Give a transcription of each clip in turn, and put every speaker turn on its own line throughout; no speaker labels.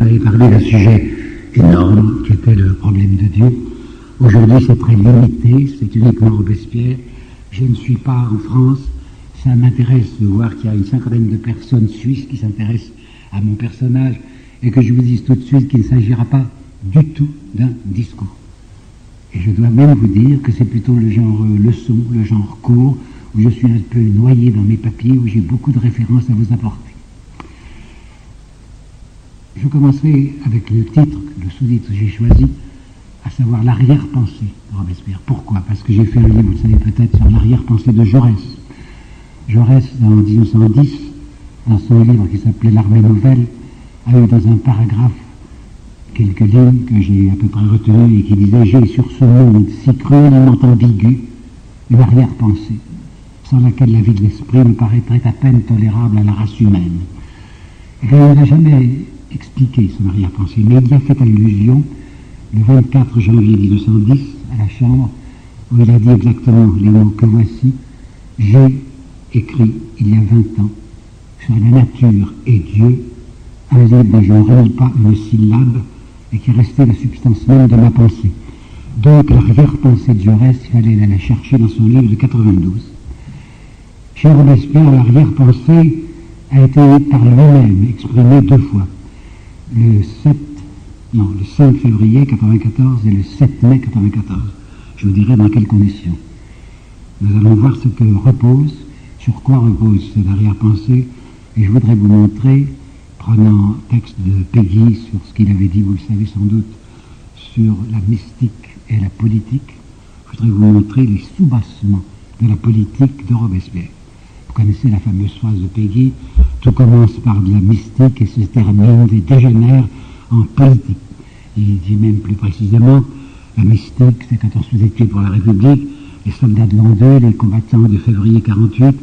Vous avez parlé d'un sujet énorme qui était le problème de Dieu. Aujourd'hui, c'est très limité, c'est uniquement Robespierre. Je ne suis pas en France. Ça m'intéresse de voir qu'il y a une cinquantaine de personnes suisses qui s'intéressent à mon personnage et que je vous dise tout de suite qu'il ne s'agira pas du tout d'un discours. Et je dois même vous dire que c'est plutôt le genre leçon, le genre cours, où je suis un peu noyé dans mes papiers, où j'ai beaucoup de références à vous apporter. Je commencerai avec le titre, le sous-titre que j'ai choisi, à savoir l'arrière-pensée de Robespierre. Pourquoi? Parce que j'ai fait un livre, vous le savez peut-être, sur l'arrière-pensée de Jaurès. Jaurès, en 1910, dans son livre qui s'appelait L'armée nouvelle, a eu dans un paragraphe quelques lignes que j'ai à peu près retenues et qui disaient J'ai sur ce monde si cruellement ambigu une arrière-pensée, sans laquelle la vie de l'esprit me paraîtrait à peine tolérable à la race humaine. Il n'a jamais expliqué son arrière-pensée, mais il y a fait allusion le 24 janvier 1910 à la Chambre, où il a dit exactement les mots que voici. J'ai écrit il y a 20 ans sur la nature et Dieu un livre dont je ne relis pas une syllabe et qui est resté la substance même de ma pensée. Donc l'arrière-pensée de Jaurès, il fallait la chercher dans son livre de 92. Chez Robespierre, l'arrière-pensée a été par lui-même exprimée deux fois le 7, non, le 5 février 94 et le 7 mai 94. Je vous dirai dans quelles conditions. Nous allons voir ce que repose, sur quoi repose cette arrière-pensée, et je voudrais vous montrer, prenant texte de Peggy sur ce qu'il avait dit, vous le savez sans doute, sur la mystique et la politique, je voudrais vous montrer les soubassements de la politique de Robespierre. Vous connaissez la fameuse phrase de Peggy, tout commence par de la mystique et se termine des dégénère en politique. Il dit même plus précisément, la mystique, c'est quand on se faisait pour la République, les soldats de l'an 2, les combattants de février 48,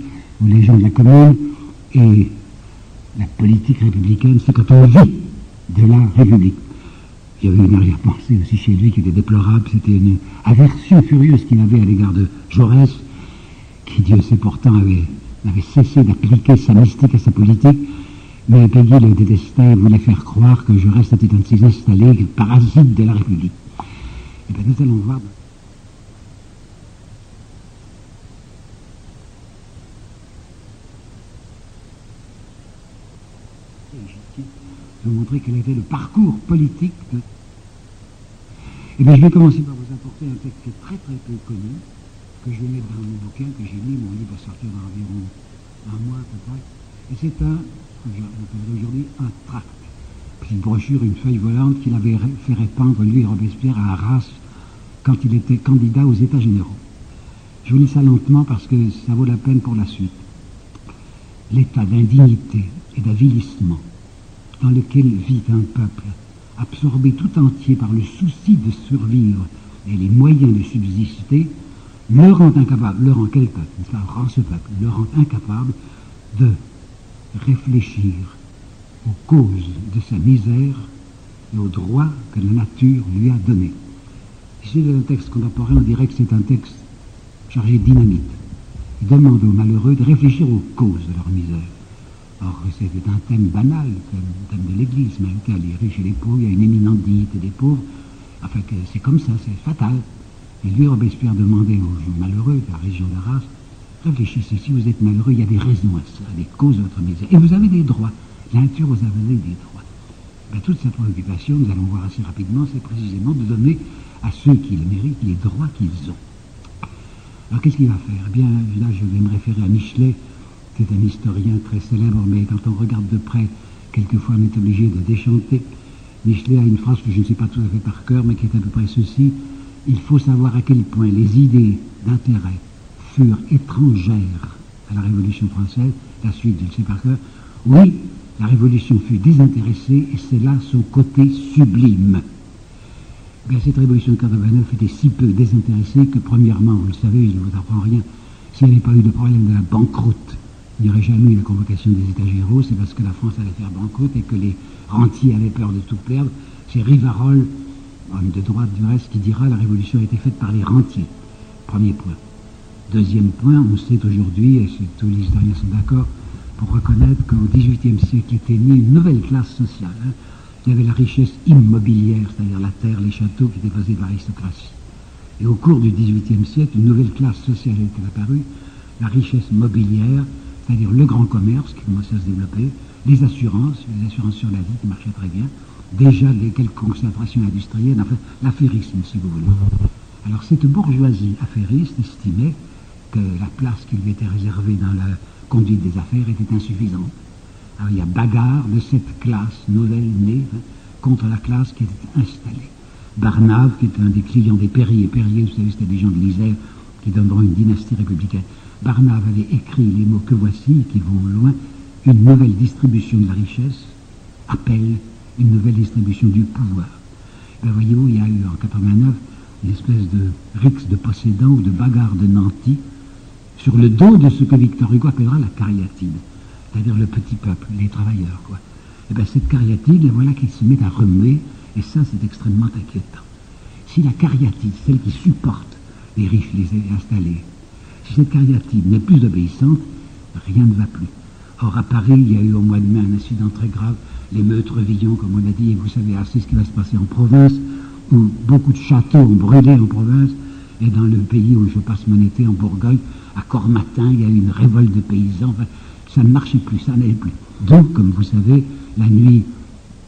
ou les gens de la commune, et la politique républicaine, c'est quand on vit de la République. Il y avait une arrière-pensée aussi chez lui qui était déplorable, c'était une aversion furieuse qu'il avait à l'égard de Jaurès, qui Dieu sait pourtant avait avait cessé d'appliquer sa mystique à sa politique, mais Peggy le détestait et voulait faire croire que je reste était un de ces installés parasites de la République. Et eh bien nous allons voir. Je vais vous montrer quel était le parcours politique de... Eh bien, je vais commencer par vous apporter un texte très très peu connu, que je mettre dans mon bouquin que j'ai mis, mon livre va sortir dans environ un mois à peu près. Et c'est un, aujourd'hui, un tract. Une brochure, une feuille volante qu'il avait fait répandre, lui, Robespierre, à Arras, quand il était candidat aux États généraux. Je vous lis ça lentement parce que ça vaut la peine pour la suite. L'état d'indignité et d'avilissement dans lequel vit un peuple, absorbé tout entier par le souci de survivre et les moyens de subsister, le rend incapable, le rend quel peuple Ça rend ce peuple, le rend incapable de réfléchir aux causes de sa misère et aux droits que la nature lui a donnés. Si c'est un texte contemporain, on dirait que c'est un texte chargé de dynamite. Il demande aux malheureux de réfléchir aux causes de leur misère. Or, c'est un thème banal, un thème de l'Église même, qu'il les riches et les pauvres, il y a une éminente dignité des pauvres. Enfin, c'est comme ça, c'est fatal. Et lui, Robespierre demandait aux malheureux de la région d'Arras, réfléchissez, si vous êtes malheureux, il y a des raisons à ça, des causes de votre misère. Et vous avez des droits. La nature vous a donné des droits. Ben, toute sa préoccupation, nous allons voir assez rapidement, c'est précisément de donner à ceux qui le méritent les droits qu'ils ont. Alors qu'est-ce qu'il va faire? Eh bien, là, je vais me référer à Michelet, qui est un historien très célèbre, mais quand on regarde de près, quelquefois on est obligé de déchanter. Michelet a une phrase que je ne sais pas tout à fait par cœur, mais qui est à peu près ceci il faut savoir à quel point les idées d'intérêt furent étrangères à la Révolution française. La suite, je le sais par cœur. Oui, la Révolution fut désintéressée et c'est là son côté sublime. Cette Révolution de 89 était si peu désintéressée que, premièrement, vous le savez, je ne vous apprends rien, s'il n'y avait pas eu de problème de la banqueroute, il n'y aurait jamais eu la convocation des États généraux, c'est parce que la France allait faire banqueroute et que les rentiers avaient peur de tout perdre. C'est Rivarol de droite du reste, qui dira la révolution a été faite par les rentiers. Premier point. Deuxième point, on sait aujourd'hui, et tous les historiens sont d'accord, pour reconnaître qu'au XVIIIe siècle était née une nouvelle classe sociale, hein, il y avait la richesse immobilière, c'est-à-dire la terre, les châteaux qui étaient posés par l'aristocratie. Et au cours du XVIIIe siècle, une nouvelle classe sociale était apparue, la richesse mobilière, c'est-à-dire le grand commerce qui commençait à se développer, les assurances, les assurances sur la vie qui marchaient très bien, déjà les quelques concentrations industrielles, enfin l'affairisme si vous voulez. Alors cette bourgeoisie affairiste estimait que la place qui lui était réservée dans la conduite des affaires était insuffisante. Alors il y a bagarre de cette classe nouvelle née contre la classe qui était installée. Barnave, qui était un des clients des Perrier, Perrier, vous savez, c'était des gens de l'Isère qui donneront une dynastie républicaine. Barnave avait écrit les mots que voici, qui vont loin, une nouvelle distribution de la richesse appelle une nouvelle distribution du pouvoir. Ben, voyez-vous, il y a eu en 89 une espèce de rixe de possédants ou de bagarre de nantis sur le dos de ce que Victor Hugo appellera la cariatide, c'est-à-dire le petit peuple, les travailleurs. Et bien cette cariatide, voilà qu'elle se met à remuer, et ça c'est extrêmement inquiétant. Si la cariatide, celle qui supporte les riches, les installés, si cette cariatide n'est plus obéissante, rien ne va plus. Or, à Paris, il y a eu au mois de mai un incident très grave, l'émeute Revillon, comme on a dit, et vous savez assez ce qui va se passer en province, où beaucoup de châteaux ont brûlé en province, et dans le pays où je passe mon été, en Bourgogne, à Cormatin, il y a eu une révolte de paysans. ça ne marchait plus, ça n'allait plus. Donc, comme vous savez, la nuit,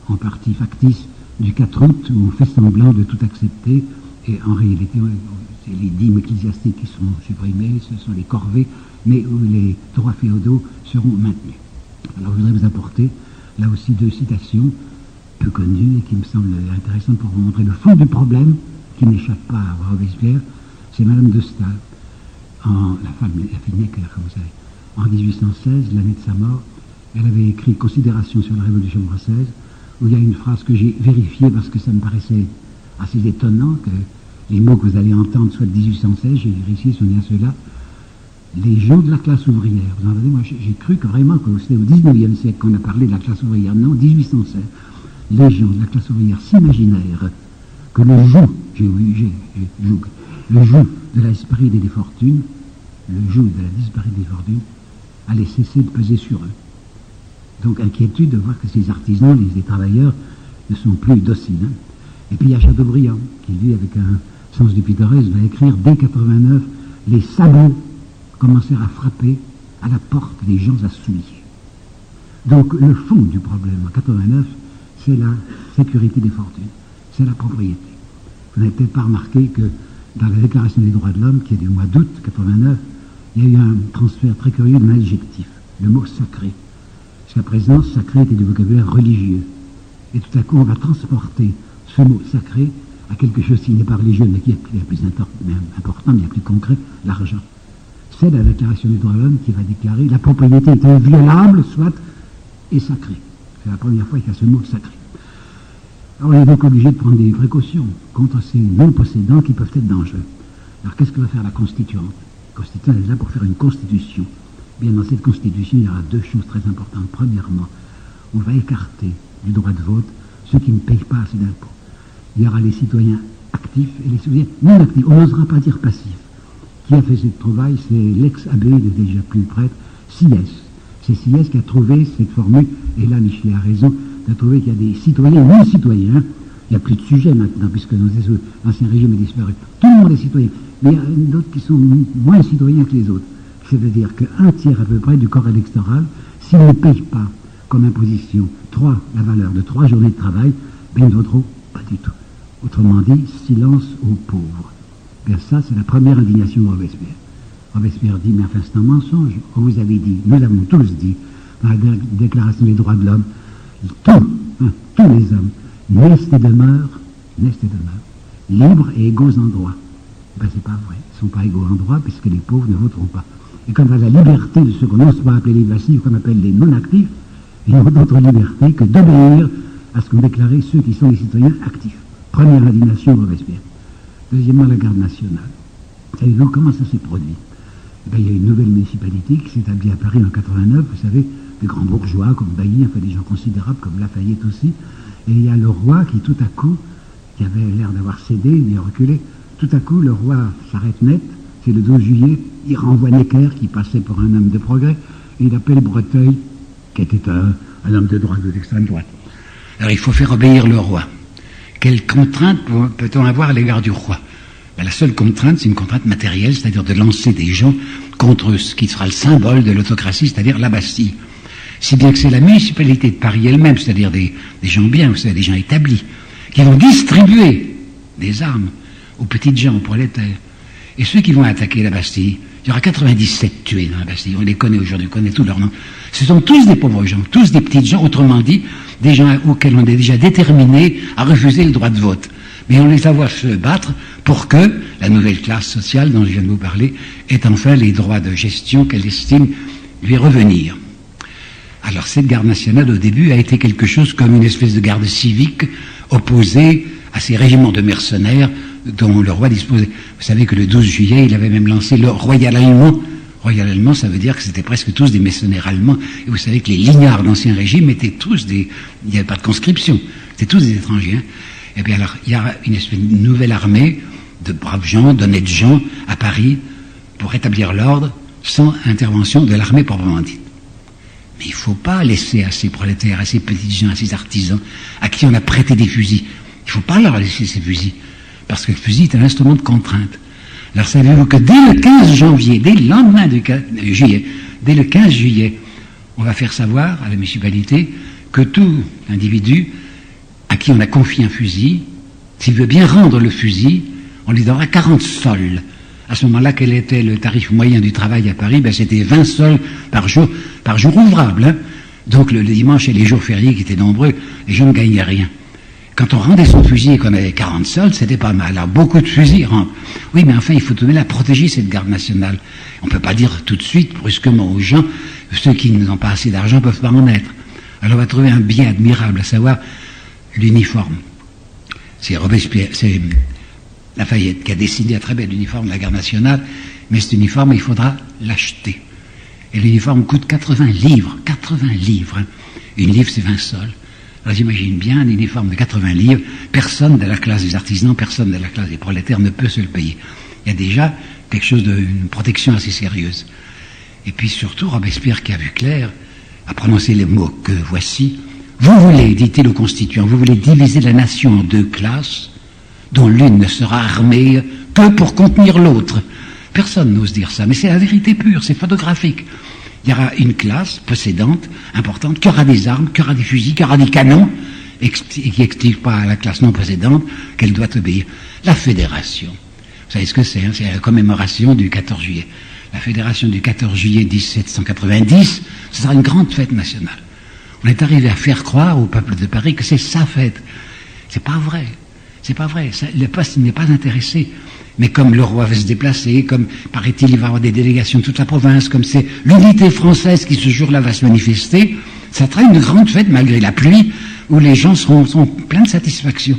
en partie factice, du 4 août, où on fait semblant de tout accepter, et en réalité, c'est les dîmes ecclésiastiques qui sont supprimées, ce sont les corvées, mais où les droits féodaux seront maintenus. Alors, je voudrais vous apporter là aussi deux citations peu connues et qui me semblent intéressantes pour vous montrer le fond du problème qui n'échappe pas à Robespierre. C'est Madame de Staël, la femme, la fille Necker, comme vous savez. En 1816, l'année de sa mort, elle avait écrit Considération sur la Révolution française, où il y a une phrase que j'ai vérifiée parce que ça me paraissait assez étonnant que les mots que vous allez entendre soient de 1816, j'ai vérifié, sont bien ceux-là les gens de la classe ouvrière. Vous entendez, moi j'ai cru que vraiment que c'était au 19e siècle qu'on a parlé de la classe ouvrière. Non, 1816. Les gens de la classe ouvrière s'imaginèrent que le joug, j'ai le joug de la disparité des fortunes, le joug de la disparité des fortunes, allait cesser de peser sur eux. Donc inquiétude de voir que ces artisans, les, travailleurs, ne sont plus dociles. Hein. Et puis il y a Chateaubriand, qui lui, avec un sens du pittoresque, va écrire dès 89 les sabots commencèrent à frapper à la porte des gens souiller. Donc le fond du problème en 89, c'est la sécurité des fortunes, c'est la propriété. Vous n'avez peut-être pas remarqué que dans la Déclaration des droits de l'homme, qui est du mois d'août 89, il y a eu un transfert très curieux d'un adjectif, le mot sacré. Jusqu'à présent, sacré était du vocabulaire religieux. Et tout à coup, on va transporter ce mot sacré à quelque chose qui n'est pas religieux, mais qui est plus important, mais plus concret, l'argent c'est la déclaration des droits de l'homme qui va déclarer la propriété est inviolable, soit et sacrée. C'est la première fois qu'il y a ce mot sacré. Alors, on est donc obligé de prendre des précautions contre ces non-possédants qui peuvent être dangereux. Alors, qu'est-ce que va faire la Constituante? La Constituante est là pour faire une constitution. Bien, dans cette constitution, il y aura deux choses très importantes. Premièrement, on va écarter du droit de vote ceux qui ne payent pas assez d'impôts. Il y aura les citoyens actifs et les citoyens non actifs. On n'osera pas dire passifs qui a fait cette trouvaille, c'est l'ex-abbé, est déjà plus prêtre, Siès. C'est Siès qui a trouvé cette formule, et là Michel a raison, de trouver qu'il y a des citoyens non citoyens. Il n'y a plus de sujet maintenant, puisque l'ancien régime est disparu. Tout le monde est citoyen. Mais il y a d'autres qui sont moins citoyens que les autres. C'est-à-dire qu'un tiers à peu près du corps électoral, s'il ne paye pas comme imposition trois, la valeur de trois journées de travail, ben voteront pas du tout. Autrement dit, silence aux pauvres ça, c'est la première indignation de Robespierre. Robespierre dit, mais enfin, c'est un mensonge. On vous avez dit, nous l'avons tous dit, dans la Déclaration des droits de l'homme, tous, hein, tous les hommes, naissent et demeurent, naissent et demeurent, libres et égaux en droit. Ben, c'est pas vrai. Ils sont pas égaux en droit, puisque les pauvres ne voteront pas. Et quant à la liberté de ceux qu'on n'ose pas appeler les passifs, qu'on appelle les non-actifs, ils n'ont d'autre liberté que d'obéir à ce qu'ont déclaré ceux qui sont les citoyens actifs. Première indignation de Robespierre. Deuxièmement, la garde nationale. Savez-vous comment ça s'est produit? Eh Il y a une nouvelle municipalité qui s'est établie à Paris en 89, vous savez, des grands bourgeois comme Bailly, enfin des gens considérables comme Lafayette aussi. Et il y a le roi qui tout à coup, qui avait l'air d'avoir cédé, il reculé, tout à coup le roi s'arrête net, c'est le 12 juillet, il renvoie Necker qui passait pour un homme de progrès, et il appelle Breteuil, qui était un, homme de droite, de l'extrême droite. Alors il faut faire obéir le roi. Quelle contrainte peut-on avoir à l'égard du roi ben, La seule contrainte, c'est une contrainte matérielle, c'est-à-dire de lancer des gens contre ce qui sera le symbole de l'autocratie, c'est-à-dire la Bastille. Si bien que c'est la municipalité de Paris elle-même, c'est-à-dire des, gens bien, vous savez, des gens établis, qui vont distribuer des armes aux petites gens, aux prolétaires. Et ceux qui vont attaquer la Bastille, il y aura 97 tués dans la Bastille, on les connaît aujourd'hui, on connaît tous leurs noms. Ce sont tous des pauvres gens, tous des petites gens, autrement dit, des gens auxquels on est déjà déterminé à refuser le droit de vote. Mais on les a voir se battre pour que la nouvelle classe sociale dont je viens de vous parler ait enfin les droits de gestion qu'elle estime lui revenir. Alors cette garde nationale au début a été quelque chose comme une espèce de garde civique opposée à ces régiments de mercenaires dont le roi disposait. Vous savez que le 12 juillet, il avait même lancé le royal allemand. Royal allemand, ça veut dire que c'était presque tous des mercenaires allemands. Et vous savez que les lignards d'Ancien Régime étaient tous des... Il n'y avait pas de conscription. C'était tous des étrangers. Hein. Et bien alors, il y a une espèce de nouvelle armée de braves gens, d'honnêtes gens à Paris pour rétablir l'ordre sans intervention de l'armée proprement dite. Mais il ne faut pas laisser à ces prolétaires, à ces petits gens, à ces artisans, à qui on a prêté des fusils, il ne faut pas leur laisser ces fusils, parce que le fusil est un instrument de contrainte. Alors savez-vous que dès le 15 janvier, dès le lendemain du juillet, dès le 15 juillet, on va faire savoir à la municipalité que tout individu à qui on a confié un fusil, s'il veut bien rendre le fusil, on lui donnera 40 sols. À ce moment-là, quel était le tarif moyen du travail à Paris? Ben, C'était 20 sols par jour, par jour ouvrable. Hein. Donc le, dimanche et les jours fériés qui étaient nombreux, les gens ne gagnaient rien. Quand on rendait son fusil et qu'on avait 40 sols, c'était pas mal. Alors beaucoup de fusils rendent. Oui, mais enfin, il faut tout de même la protéger, cette garde nationale. On ne peut pas dire tout de suite, brusquement aux gens, ceux qui n'ont pas assez d'argent ne peuvent pas en être. Alors on va trouver un bien admirable, à savoir l'uniforme. C'est Robespierre, c'est Lafayette qui a dessiné un très bel uniforme de la garde nationale, mais cet uniforme, il faudra l'acheter. Et l'uniforme coûte 80 livres, 80 livres. Hein. Une livre, c'est 20 sols. Alors j'imagine bien un uniforme de 80 livres, personne de la classe des artisans, personne de la classe des prolétaires ne peut se le payer. Il y a déjà quelque chose d'une protection assez sérieuse. Et puis surtout, Robespierre qui a vu clair, a prononcé les mots que voici. Vous voulez, dit-il aux constituants, vous voulez diviser la nation en deux classes, dont l'une ne sera armée que pour contenir l'autre. Personne n'ose dire ça, mais c'est la vérité pure, c'est photographique il y aura une classe possédante, importante, qui aura des armes, qui aura des fusils, qui aura des canons, et qui n'explique pas à la classe non possédante qu'elle doit obéir. La fédération. Vous savez ce que c'est hein C'est la commémoration du 14 juillet. La fédération du 14 juillet 1790, ce sera une grande fête nationale. On est arrivé à faire croire au peuple de Paris que c'est sa fête. C'est pas vrai. C'est pas vrai. le poste n'est pas intéressé. Mais comme le roi va se déplacer, comme, paraît-il, il va y avoir des délégations de toute la province, comme c'est l'unité française qui ce jour-là va se manifester, ça sera une grande fête malgré la pluie, où les gens seront, pleins de satisfaction.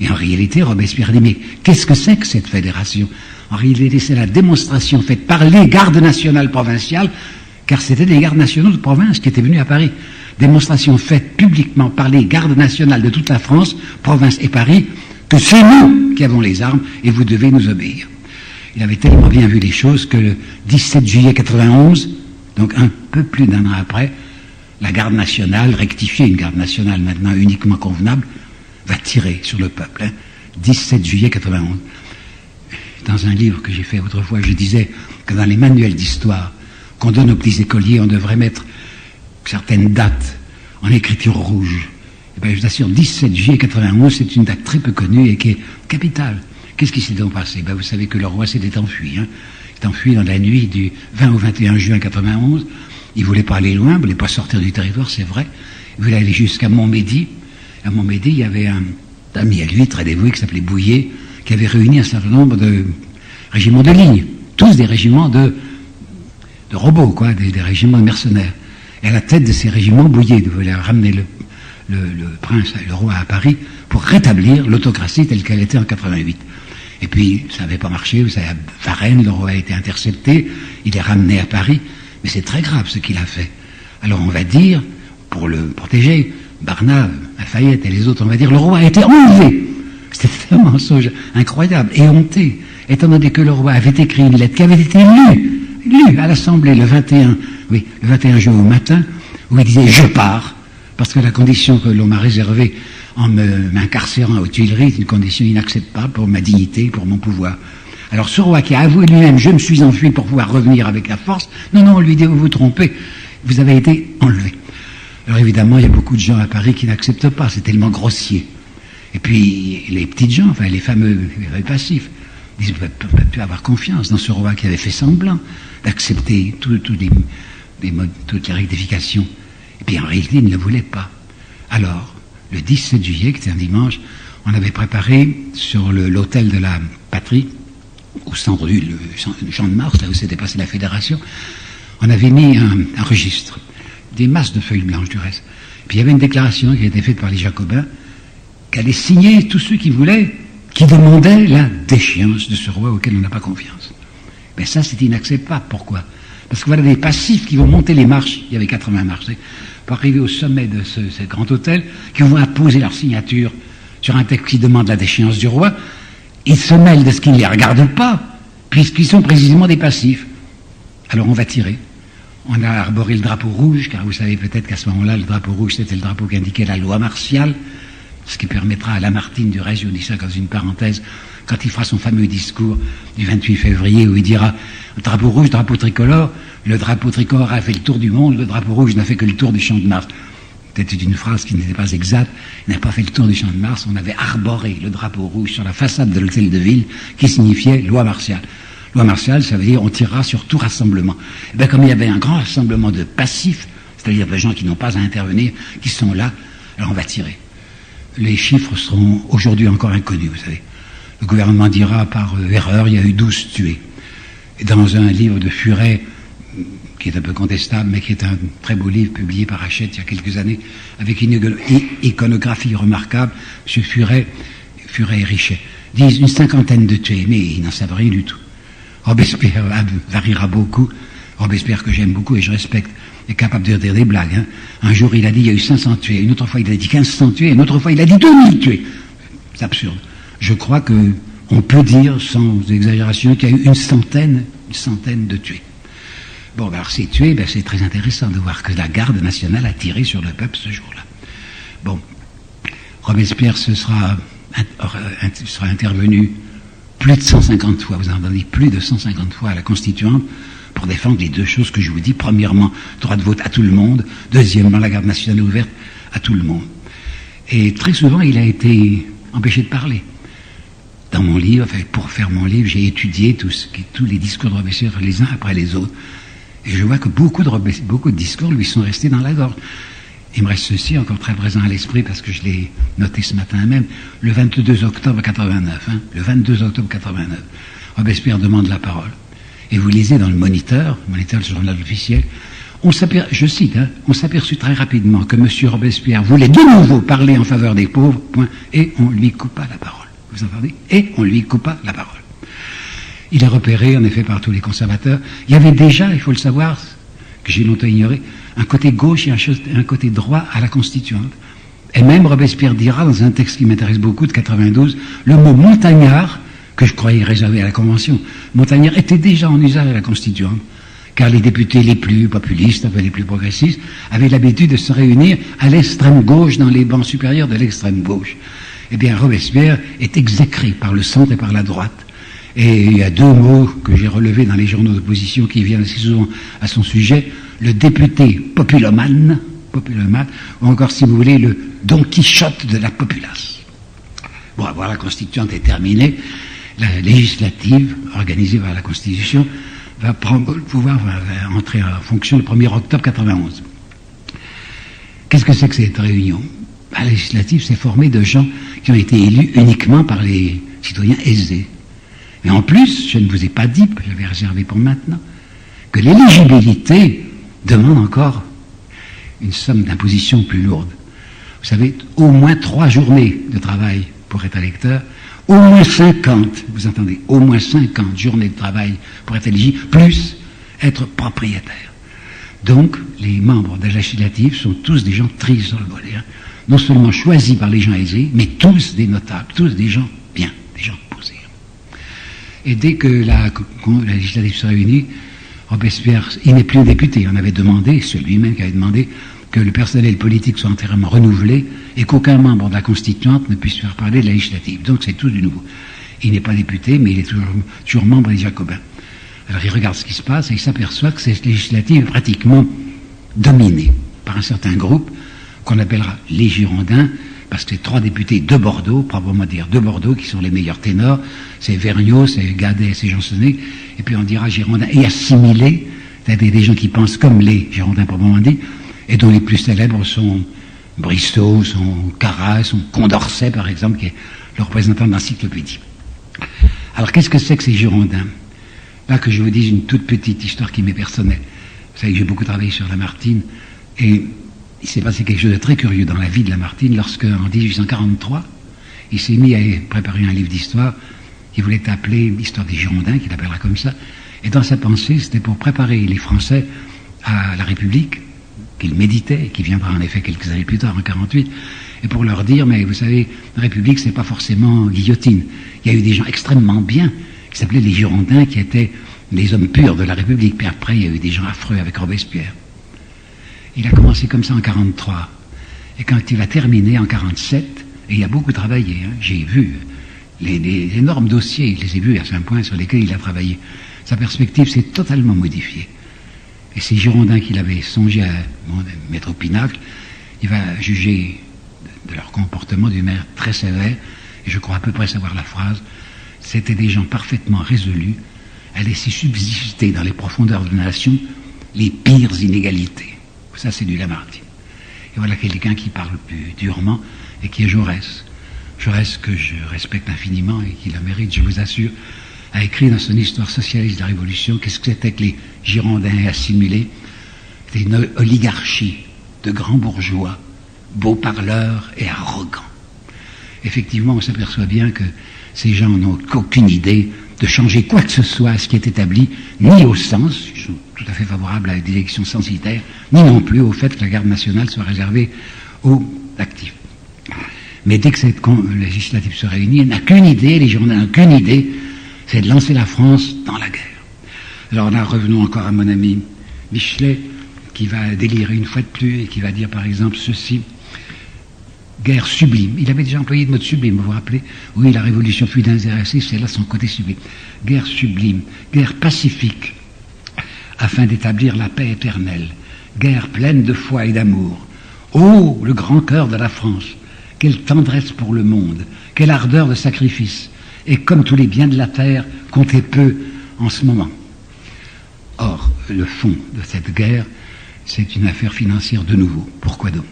Et en réalité, Robespierre dit, mais qu'est-ce que c'est que cette fédération? En réalité, c'est la démonstration faite par les gardes nationales provinciales, car c'était des gardes nationaux de province qui étaient venus à Paris. Démonstration faite publiquement par les gardes nationales de toute la France, province et Paris, que c'est nous qui avons les armes et vous devez nous obéir. Il avait tellement bien vu les choses que le 17 juillet 91, donc un peu plus d'un an après, la garde nationale, rectifiée, une garde nationale maintenant uniquement convenable, va tirer sur le peuple. 17 hein. juillet 91. Dans un livre que j'ai fait autrefois, je disais que dans les manuels d'histoire qu'on donne aux petits écoliers, on devrait mettre certaines dates en écriture rouge eh ben, je vous assure, 17 juillet 91, c'est une date très peu connue et qui est capitale. Qu'est-ce qui s'est donc passé? Ben, Vous savez que le roi s'était enfui. Hein. Il s'est enfui dans la nuit du 20 au 21 juin 91. Il voulait pas aller loin, il voulait pas sortir du territoire, c'est vrai. Il voulait aller jusqu'à Montmédy. À Montmédy, il y avait un ami à lui, très dévoué, qui s'appelait Bouillet, qui avait réuni un certain nombre de régiments de ligne. Tous des régiments de, robots, quoi, des, des régiments de mercenaires. Et à la tête de ces régiments, Bouillet voulait ramener le le, prince le roi à Paris pour rétablir l'autocratie telle qu'elle était en 88. Et puis, ça n'avait pas marché, vous savez, à Varennes, le roi a été intercepté, il est ramené à Paris, mais c'est très grave ce qu'il a fait. Alors on va dire, pour le protéger, Barnave, Lafayette et les autres, on va dire, le roi a été enlevé. C'était un mensonge incroyable et honté, étant donné que le roi avait écrit une lettre qui avait été lue, lue à l'Assemblée le 21, oui, le 21 juin au matin, où il disait, je pars, parce que la condition que l'on m'a réservée en m'incarcérant aux Tuileries est une condition inacceptable pour ma dignité, pour mon pouvoir. Alors ce roi qui a avoué lui-même, je me suis enfui pour pouvoir revenir avec la force, non, non, on lui dit, vous vous trompez, vous avez été enlevé. Alors évidemment, il y a beaucoup de gens à Paris qui n'acceptent pas, c'est tellement grossier. Et puis les petites gens, enfin les fameux les passifs, disent, on ne peut plus avoir confiance dans ce roi qui avait fait semblant d'accepter toutes les rectifications. Et puis en réalité, ne le voulait pas. Alors, le 17 juillet, qui était un dimanche, on avait préparé sur l'hôtel de la patrie, au centre du le, champ de Mars, là où s'était passée la fédération, on avait mis un, registre, des masses de feuilles blanches du reste. Puis il y avait une déclaration qui a été faite par les Jacobins, qu'allaient signer tous ceux qui voulaient, qui demandaient la déchéance de ce roi auquel on n'a pas confiance. Mais ça, c'est inacceptable. Pourquoi? Parce que voilà des passifs qui vont monter les marches, il y avait 80 marches, pour arriver au sommet de ce, grand hôtel, qui vont apposer leur signature sur un texte qui demande la déchéance du roi, ils se mêlent de ce qui ne les regarde pas, puisqu'ils sont précisément des passifs. Alors on va tirer. On a arboré le drapeau rouge, car vous savez peut-être qu'à ce moment-là, le drapeau rouge, c'était le drapeau qui indiquait la loi martiale, ce qui permettra à Lamartine du reste, je dis ça dans une parenthèse, quand il fera son fameux discours du 28 février où il dira drapeau rouge, drapeau tricolore, le drapeau tricolore a fait le tour du monde, le drapeau rouge n'a fait que le tour du champ de Mars. C'était une phrase qui n'était pas exacte, il n'a pas fait le tour du champ de Mars, on avait arboré le drapeau rouge sur la façade de l'hôtel de ville qui signifiait loi martiale. Loi martiale, ça veut dire on tirera sur tout rassemblement. Et eh bien, comme il y avait un grand rassemblement de passifs, c'est-à-dire des gens qui n'ont pas à intervenir, qui sont là, alors on va tirer. Les chiffres seront aujourd'hui encore inconnus, vous savez. Le gouvernement dira par euh, erreur, il y a eu 12 tués. Et dans un livre de Furet, qui est un peu contestable, mais qui est un très beau livre publié par Hachette il y a quelques années, avec une iconographie remarquable, M. Furet, Furet et Richet disent une cinquantaine de tués, mais ils n'en savent rien du tout. Robespierre variera beaucoup. Robespierre que j'aime beaucoup et je respecte est capable de dire des blagues. Hein. Un jour il a dit il y a eu 500 tués, une autre fois il a dit 1500 tués, une autre fois il a dit 2000 tués. C'est absurde je crois qu'on peut dire, sans exagération, qu'il y a eu une centaine, une centaine de tués. Bon, ben, alors ces tués, ben, c'est très intéressant de voir que la garde nationale a tiré sur le peuple ce jour-là. Bon, Robespierre ce sera, sera intervenu plus de 150 fois, vous entendez, plus de 150 fois à la Constituante pour défendre les deux choses que je vous dis. Premièrement, droit de vote à tout le monde. Deuxièmement, la garde nationale ouverte à tout le monde. Et très souvent, il a été empêché de parler dans mon livre, pour faire mon livre, j'ai étudié tous les discours de Robespierre les uns après les autres. Et je vois que beaucoup de, discours lui sont restés dans la gorge. Il me reste ceci encore très présent à l'esprit parce que je l'ai noté ce matin même, le 22 octobre 89. Hein, le 22 octobre 89. Robespierre demande la parole. Et vous lisez dans le Moniteur, Moniteur, le journal officiel, on je cite, hein, on s'aperçut très rapidement que M. Robespierre voulait de nouveau parler en faveur des pauvres, et on lui coupa la parole. Vous entendez? Et on lui coupa la parole. Il est repéré, en effet, par tous les conservateurs. Il y avait déjà, il faut le savoir, que j'ai longtemps ignoré, un côté gauche et un, côté droit à la Constituante. Et même Robespierre dira, dans un texte qui m'intéresse beaucoup, de 92, le mot montagnard, que je croyais réservé à la Convention, montagnard était déjà en usage à la Constituante car les députés les plus populistes, les plus progressistes, avaient l'habitude de se réunir à l'extrême gauche, dans les bancs supérieurs de l'extrême gauche eh bien Robespierre est exécré par le centre et par la droite. Et il y a deux mots que j'ai relevés dans les journaux d'opposition qui viennent assez souvent à son sujet, le député populomane, populomane ou encore, si vous voulez, le Don Quichotte de la populace. Bon, voilà, la constituante est terminée. La législative, organisée par la Constitution, va prendre le pouvoir, va entrer en fonction le 1er octobre 91. Qu'est-ce que c'est que cette réunion? La législative s'est formée de gens qui ont été élus uniquement par les citoyens aisés. Mais en plus, je ne vous ai pas dit, je l'avais réservé pour maintenant, que l'éligibilité demande encore une somme d'imposition plus lourde. Vous savez, au moins trois journées de travail pour être électeur, au moins 50, vous entendez, au moins 50 journées de travail pour être éligible, plus être propriétaire. Donc, les membres de la législative sont tous des gens tristes sur le volet. Hein non seulement choisis par les gens aisés, mais tous des notables, tous des gens bien. Et dès que la, législative se réunit, Robespierre, il n'est plus député, on avait demandé, c'est lui-même qui avait demandé que le personnel politique soit entièrement renouvelé et qu'aucun membre de la constituante ne puisse faire parler de la législative. Donc c'est tout du nouveau. Il n'est pas député, mais il est toujours, toujours membre des Jacobins. Alors il regarde ce qui se passe et il s'aperçoit que cette législative est pratiquement dominée par un certain groupe qu'on appellera les Girondins, parce que c'est trois députés de Bordeaux, probablement dire de Bordeaux, qui sont les meilleurs ténors, c'est Vergniaud, c'est Gadet, c'est Jansonnet, et puis on dira Girondins et assimilés, c'est-à-dire des gens qui pensent comme les Girondins probablement dit, et dont les plus célèbres sont Bristol, sont Carras, sont Condorcet par exemple, qui est le représentant de l'encyclopédie. Alors qu'est-ce que c'est que ces Girondins? Là que je vous dise une toute petite histoire qui m'est personnelle. Vous savez que j'ai beaucoup travaillé sur Lamartine, et il s'est passé quelque chose de très curieux dans la vie de Lamartine lorsque, en 1843, il s'est mis à préparer un livre d'histoire qu'il voulait appeler l'histoire des Girondins, qu'il appellera comme ça. Et dans sa pensée, c'était pour préparer les Français à la République, qu'il méditait, qui viendra en effet quelques années plus tard, en 48, et pour leur dire, mais vous savez, la République, c'est pas forcément guillotine. Il y a eu des gens extrêmement bien, qui s'appelaient les Girondins, qui étaient les hommes purs de la République. Puis après, il y a eu des gens affreux avec Robespierre. Il a commencé comme ça en 43. Et quand il a terminé en 47, et il a beaucoup travaillé, hein, j'ai vu les, énormes dossiers, je les ai vus à un point sur lesquels il a travaillé. Sa perspective s'est totalement modifiée. Et ces Girondins qu'il avait songé à mettre au pinacle, il va juger de leur comportement d'une manière très sévère, et je crois à peu près savoir la phrase, c'était des gens parfaitement résolus à laisser subsister dans les profondeurs de la nation les pires inégalités. Ça, c'est du Lamartine. Et voilà quelqu'un qui parle plus durement et qui est Jaurès. Jaurès que je respecte infiniment et qui la mérite, je vous assure, a écrit dans son histoire socialiste de la Révolution qu'est-ce que c'était que les Girondins assimilés C'était une oligarchie de grands bourgeois, beaux parleurs et arrogants. Effectivement, on s'aperçoit bien que ces gens n'ont qu'aucune idée de changer quoi que ce soit à ce qui est établi, ni au sens, ils sont tout à fait favorables à des élections censitaires, ni non plus au fait que la garde nationale soit réservée aux actifs. Mais dès que cette législative se réunit, elle n'a qu'une idée, les journaux n'ont qu'une idée, c'est de lancer la France dans la guerre. Alors là, revenons encore à mon ami Michelet, qui va délirer une fois de plus et qui va dire par exemple ceci guerre sublime. Il avait déjà employé le mot sublime, vous vous rappelez Oui, la révolution fut d'intéressé, c'est là son côté sublime. Guerre sublime, guerre pacifique, afin d'établir la paix éternelle. Guerre pleine de foi et d'amour. Oh, le grand cœur de la France Quelle tendresse pour le monde Quelle ardeur de sacrifice Et comme tous les biens de la terre, comptez peu en ce moment. Or, le fond de cette guerre, c'est une affaire financière de nouveau. Pourquoi donc?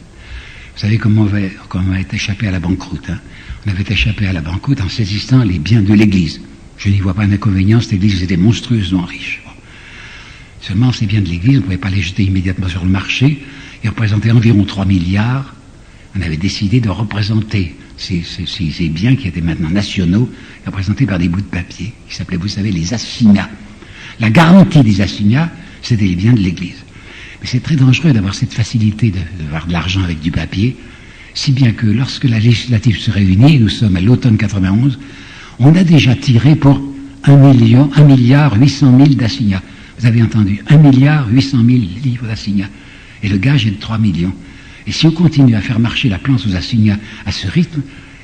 Vous savez comment on, avait, comment on a échappé à la banqueroute. Hein on avait échappé à la banqueroute en saisissant les biens de l'Église. Je n'y vois pas d'inconvénient, cette Église était monstrueusement riche. Seulement, ces biens de l'Église, on ne pouvait pas les jeter immédiatement sur le marché. Ils représentaient environ 3 milliards. On avait décidé de représenter ces biens qui étaient maintenant nationaux, représentés par des bouts de papier, qui s'appelaient, vous savez, les assignats. La garantie des assignats, c'était les biens de l'Église. Mais c'est très dangereux d'avoir cette facilité de, de de l'argent avec du papier, si bien que lorsque la législative se réunit, nous sommes à l'automne 91, on a déjà tiré pour un million, un milliard 800 000 d'assignats. Vous avez entendu, un milliard 800 000 livres d'assignats. Et le gage est de 3 millions. Et si on continue à faire marcher la planche aux assignats à ce rythme,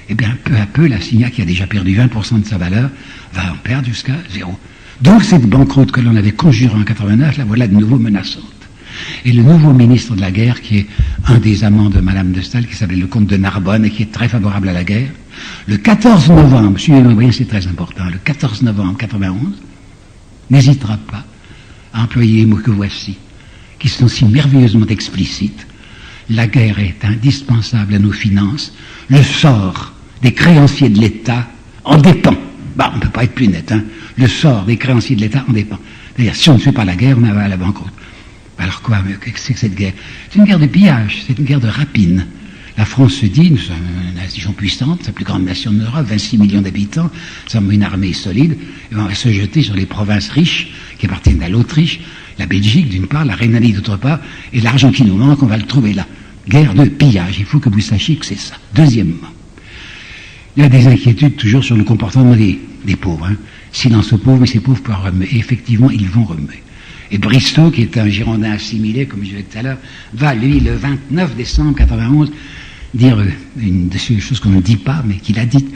eh bien, peu à peu, l'assignat qui a déjà perdu 20% de sa valeur va en perdre jusqu'à zéro. Donc, cette banqueroute que l'on avait conjurée en 89, la voilà de nouveau menaçante. Et le nouveau ministre de la guerre, qui est un des amants de Madame de Staël, qui s'appelle le comte de Narbonne et qui est très favorable à la guerre, le 14 novembre, suivez-moi bien, c'est très important, le 14 novembre 91, n'hésitera pas à employer les mots que voici, qui sont si merveilleusement explicites. La guerre est indispensable à nos finances. Le sort des créanciers de l'État en dépend. Bah, on ne peut pas être plus net. Hein. Le sort des créanciers de l'État en dépend. C'est-à-dire, si on ne fait pas la guerre, on va à la banqueroute. Alors quoi Qu'est-ce que cette guerre? C'est une guerre de pillage, c'est une guerre de rapine. La France se dit, nous sommes une nation puissante, la plus grande nation d'Europe, 26 millions d'habitants, nous sommes une armée solide, et on va se jeter sur les provinces riches qui appartiennent à l'Autriche, la Belgique d'une part, la Rhénanie d'autre part, et l'argent qui nous manque, on va le trouver là. Guerre de pillage, il faut que vous sachiez que c'est ça. Deuxièmement, il y a des inquiétudes toujours sur le comportement des, pauvres. Hein. Silence aux pauvres, mais ces pauvres peuvent remuer. Effectivement, ils vont remuer. Et Bristow, qui est un Girondin assimilé, comme je disais tout à l'heure, va, lui, le 29 décembre 91, dire euh, une de ces choses qu'on ne dit pas, mais qu'il a dites.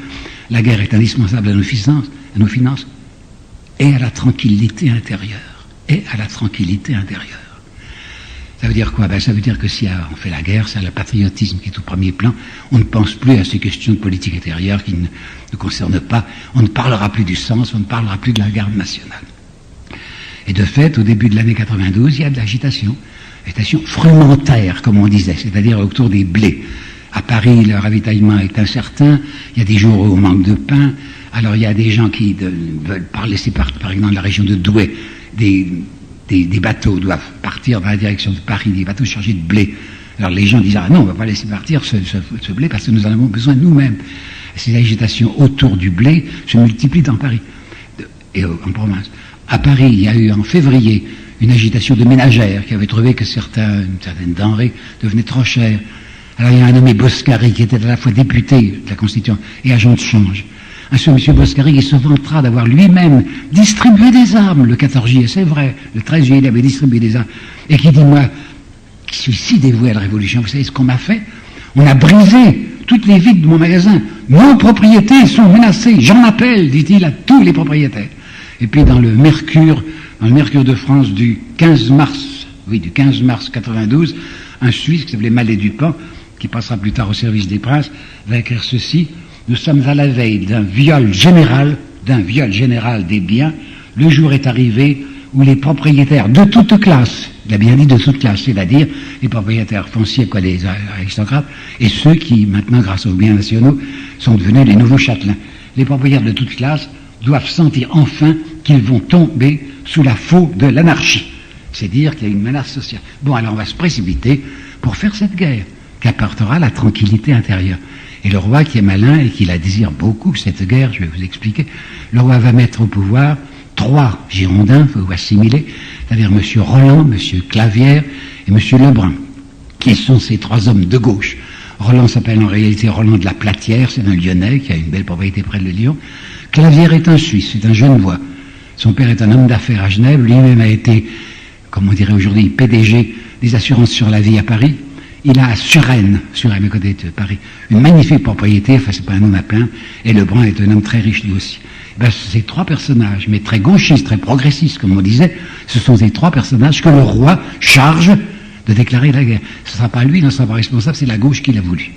La guerre est indispensable à nos finances, et à la tranquillité intérieure. Et à la tranquillité intérieure. Ça veut dire quoi? Ben, Ça veut dire que si on fait la guerre, c'est le patriotisme qui est au premier plan. On ne pense plus à ces questions de politique intérieure qui ne, ne concernent pas. On ne parlera plus du sens, on ne parlera plus de la garde nationale. Et de fait, au début de l'année 92, il y a de l'agitation. Agitation frumentaire, comme on disait, c'est-à-dire autour des blés. À Paris, le ravitaillement est incertain. Il y a des jours où on manque de pain. Alors il y a des gens qui veulent par laisser par, par exemple la région de Douai des des, bateaux doivent partir dans la direction de Paris, des bateaux chargés de blé. Alors les gens disent ah non, on ne va pas laisser partir ce, blé parce que nous en avons besoin nous-mêmes. Ces agitations autour du blé se multiplient dans Paris et en province. À Paris, il y a eu en février une agitation de ménagères qui avait trouvé que certaines denrées devenaient trop chères. Alors il y a un nommé Boscari qui était à la fois député de la Constitution et agent de change un ce M. Boscari qui se vantera d'avoir lui-même distribué des armes le 14 juillet, c'est vrai, le 13 juillet il avait distribué des armes, et qui dit, moi, qui suis si dévoué à la Révolution, vous savez ce qu'on m'a fait? On a brisé toutes les vitres de mon magasin, nos propriétés sont menacées, j'en appelle, dit-il, à tous les propriétaires. Et puis dans le Mercure, dans le Mercure de France du 15 mars, oui, du 15 mars 92, un Suisse qui s'appelait Mallet Dupont, qui passera plus tard au service des princes, va écrire ceci, nous sommes à la veille d'un viol général, d'un viol général des biens. Le jour est arrivé où les propriétaires de toute classe, il a bien dit de toute classe, c'est-à-dire les propriétaires fonciers, quoi, les aristocrates, et ceux qui, maintenant, grâce aux biens nationaux, sont devenus les nouveaux châtelains. Les propriétaires de toute classe doivent sentir enfin qu'ils vont tomber sous la faux de l'anarchie. C'est dire qu'il y a une menace sociale. Bon, alors on va se précipiter pour faire cette guerre qui apportera la tranquillité intérieure. Et le roi qui est malin et qui la désire beaucoup, cette guerre, je vais vous expliquer, le roi va mettre au pouvoir trois Girondins, il faut vous assimiler, c'est-à-dire M. Roland, M. Clavière et M. Lebrun, qui sont ces trois hommes de gauche. Roland s'appelle en réalité Roland de la Platière, c'est un Lyonnais qui a une belle propriété près de Lyon. Clavière est un Suisse, c'est un jeune voix. Son père est un homme d'affaires à Genève, lui-même a été, comme on dirait aujourd'hui, PDG des assurances sur la vie à Paris, il a à Suresnes, Suresnes à côté de Paris, une magnifique propriété, enfin c'est pas un homme à plein, et Lebrun est un homme très riche lui aussi. Ben, ces trois personnages, mais très gauchistes, très progressistes, comme on disait, ce sont ces trois personnages que le roi charge de déclarer la guerre. Ce ne sera pas lui, ne sera pas responsable, c'est la gauche qui l'a voulu.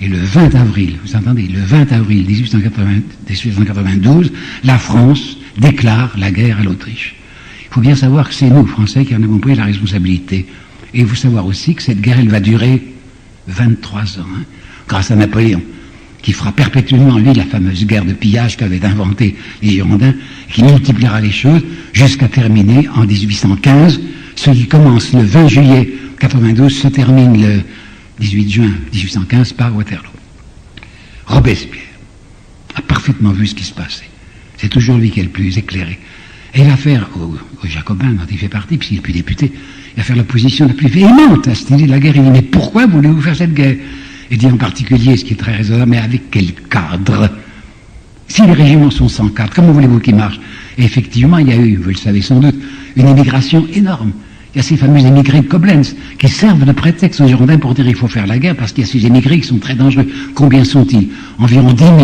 Et le 20 avril, vous entendez, le 20 avril 1892, la France déclare la guerre à l'Autriche. Il faut bien savoir que c'est nous, Français, qui en avons pris la responsabilité. Et il faut savoir aussi que cette guerre, elle va durer 23 ans, hein, grâce à Napoléon, qui fera perpétuellement, lui, la fameuse guerre de pillage qu'avaient inventé les Girondins, qui multipliera les choses jusqu'à terminer en 1815. Ce qui commence le 20 juillet 92 se termine le 18 juin 1815 par Waterloo. Robespierre a parfaitement vu ce qui se passait. C'est toujours lui qui est le plus éclairé. Et l'affaire aux, aux Jacobins, dont il fait partie, puisqu'il est plus député, il va faire l'opposition la plus véhémente à cette idée de la guerre. Il dit, mais pourquoi voulez-vous faire cette guerre? Il dit en particulier, ce qui est très raisonnable, mais avec quel cadre? Si les régiments sont sans cadre, comment voulez-vous qu'ils marchent? Et effectivement, il y a eu, vous le savez sans doute, une immigration énorme. Il y a ces fameux émigrés de Koblenz qui servent de prétexte aux Girondins pour dire qu'il faut faire la guerre parce qu'il y a ces émigrés qui sont très dangereux. Combien sont-ils? Environ 10 000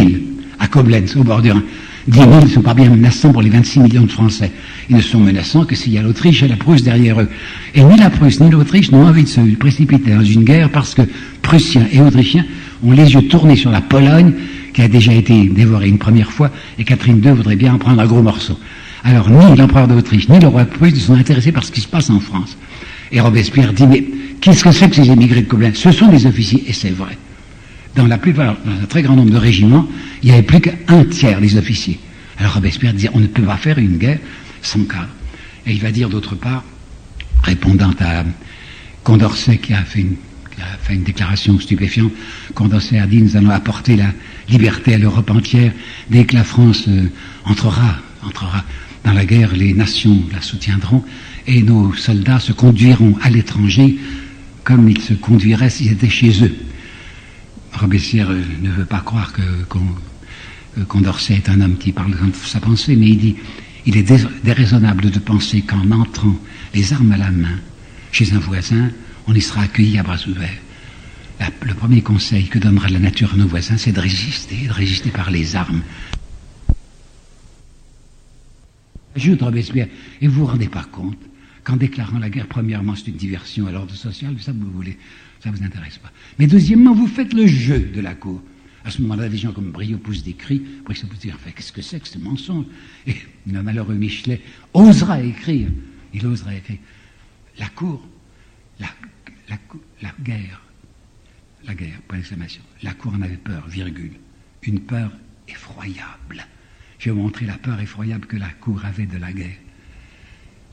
à Koblenz, au bord du Rhin. 10 000 ne sont pas bien menaçants pour les 26 millions de Français. Ils ne sont menaçants que s'il y a l'Autriche et la Prusse derrière eux. Et ni la Prusse ni l'Autriche n'ont envie de se précipiter dans une guerre parce que Prussiens et Autrichiens ont les yeux tournés sur la Pologne, qui a déjà été dévorée une première fois, et Catherine II voudrait bien en prendre un gros morceau. Alors ni l'empereur d'Autriche ni le roi de Prusse ne sont intéressés par ce qui se passe en France. Et Robespierre dit, mais qu'est-ce que c'est que ces émigrés de Koblenz Ce sont des officiers, et c'est vrai dans la plupart, dans un très grand nombre de régiments, il n'y avait plus qu'un tiers des officiers. Alors Robespierre disait, on ne peut pas faire une guerre sans cadre. Et il va dire d'autre part, répondant à Condorcet qui a fait une, a fait une déclaration stupéfiante, Condorcet a dit, nous allons apporter la liberté à l'Europe entière. Dès que la France euh, entrera, entrera dans la guerre, les nations la soutiendront et nos soldats se conduiront à l'étranger comme ils se conduiraient s'ils étaient chez eux. Robespierre euh, ne veut pas croire que Condorcet est un homme qui parle de sa pensée, mais il dit Il est déraisonnable de penser qu'en entrant les armes à la main chez un voisin, on y sera accueilli à bras ouverts. le premier conseil que donnera la nature à nos voisins, c'est de résister, de résister par les armes. Ajoute Robespierre, et vous vous rendez pas compte qu'en déclarant la guerre, premièrement, c'est une diversion à l'ordre social, ça vous voulez, ça vous intéresse pas. Mais deuxièmement, vous faites le jeu de la cour. À ce moment-là, des gens comme Brio poussent des cris. Brio peut dire Qu'est-ce que c'est que ce mensonge? Et le malheureux Michelet osera écrire. Il osera écrire. La cour, la guerre, la guerre, point d'exclamation. La cour en avait peur, virgule. Une peur effroyable. Vous montrer la peur effroyable que la cour avait de la guerre.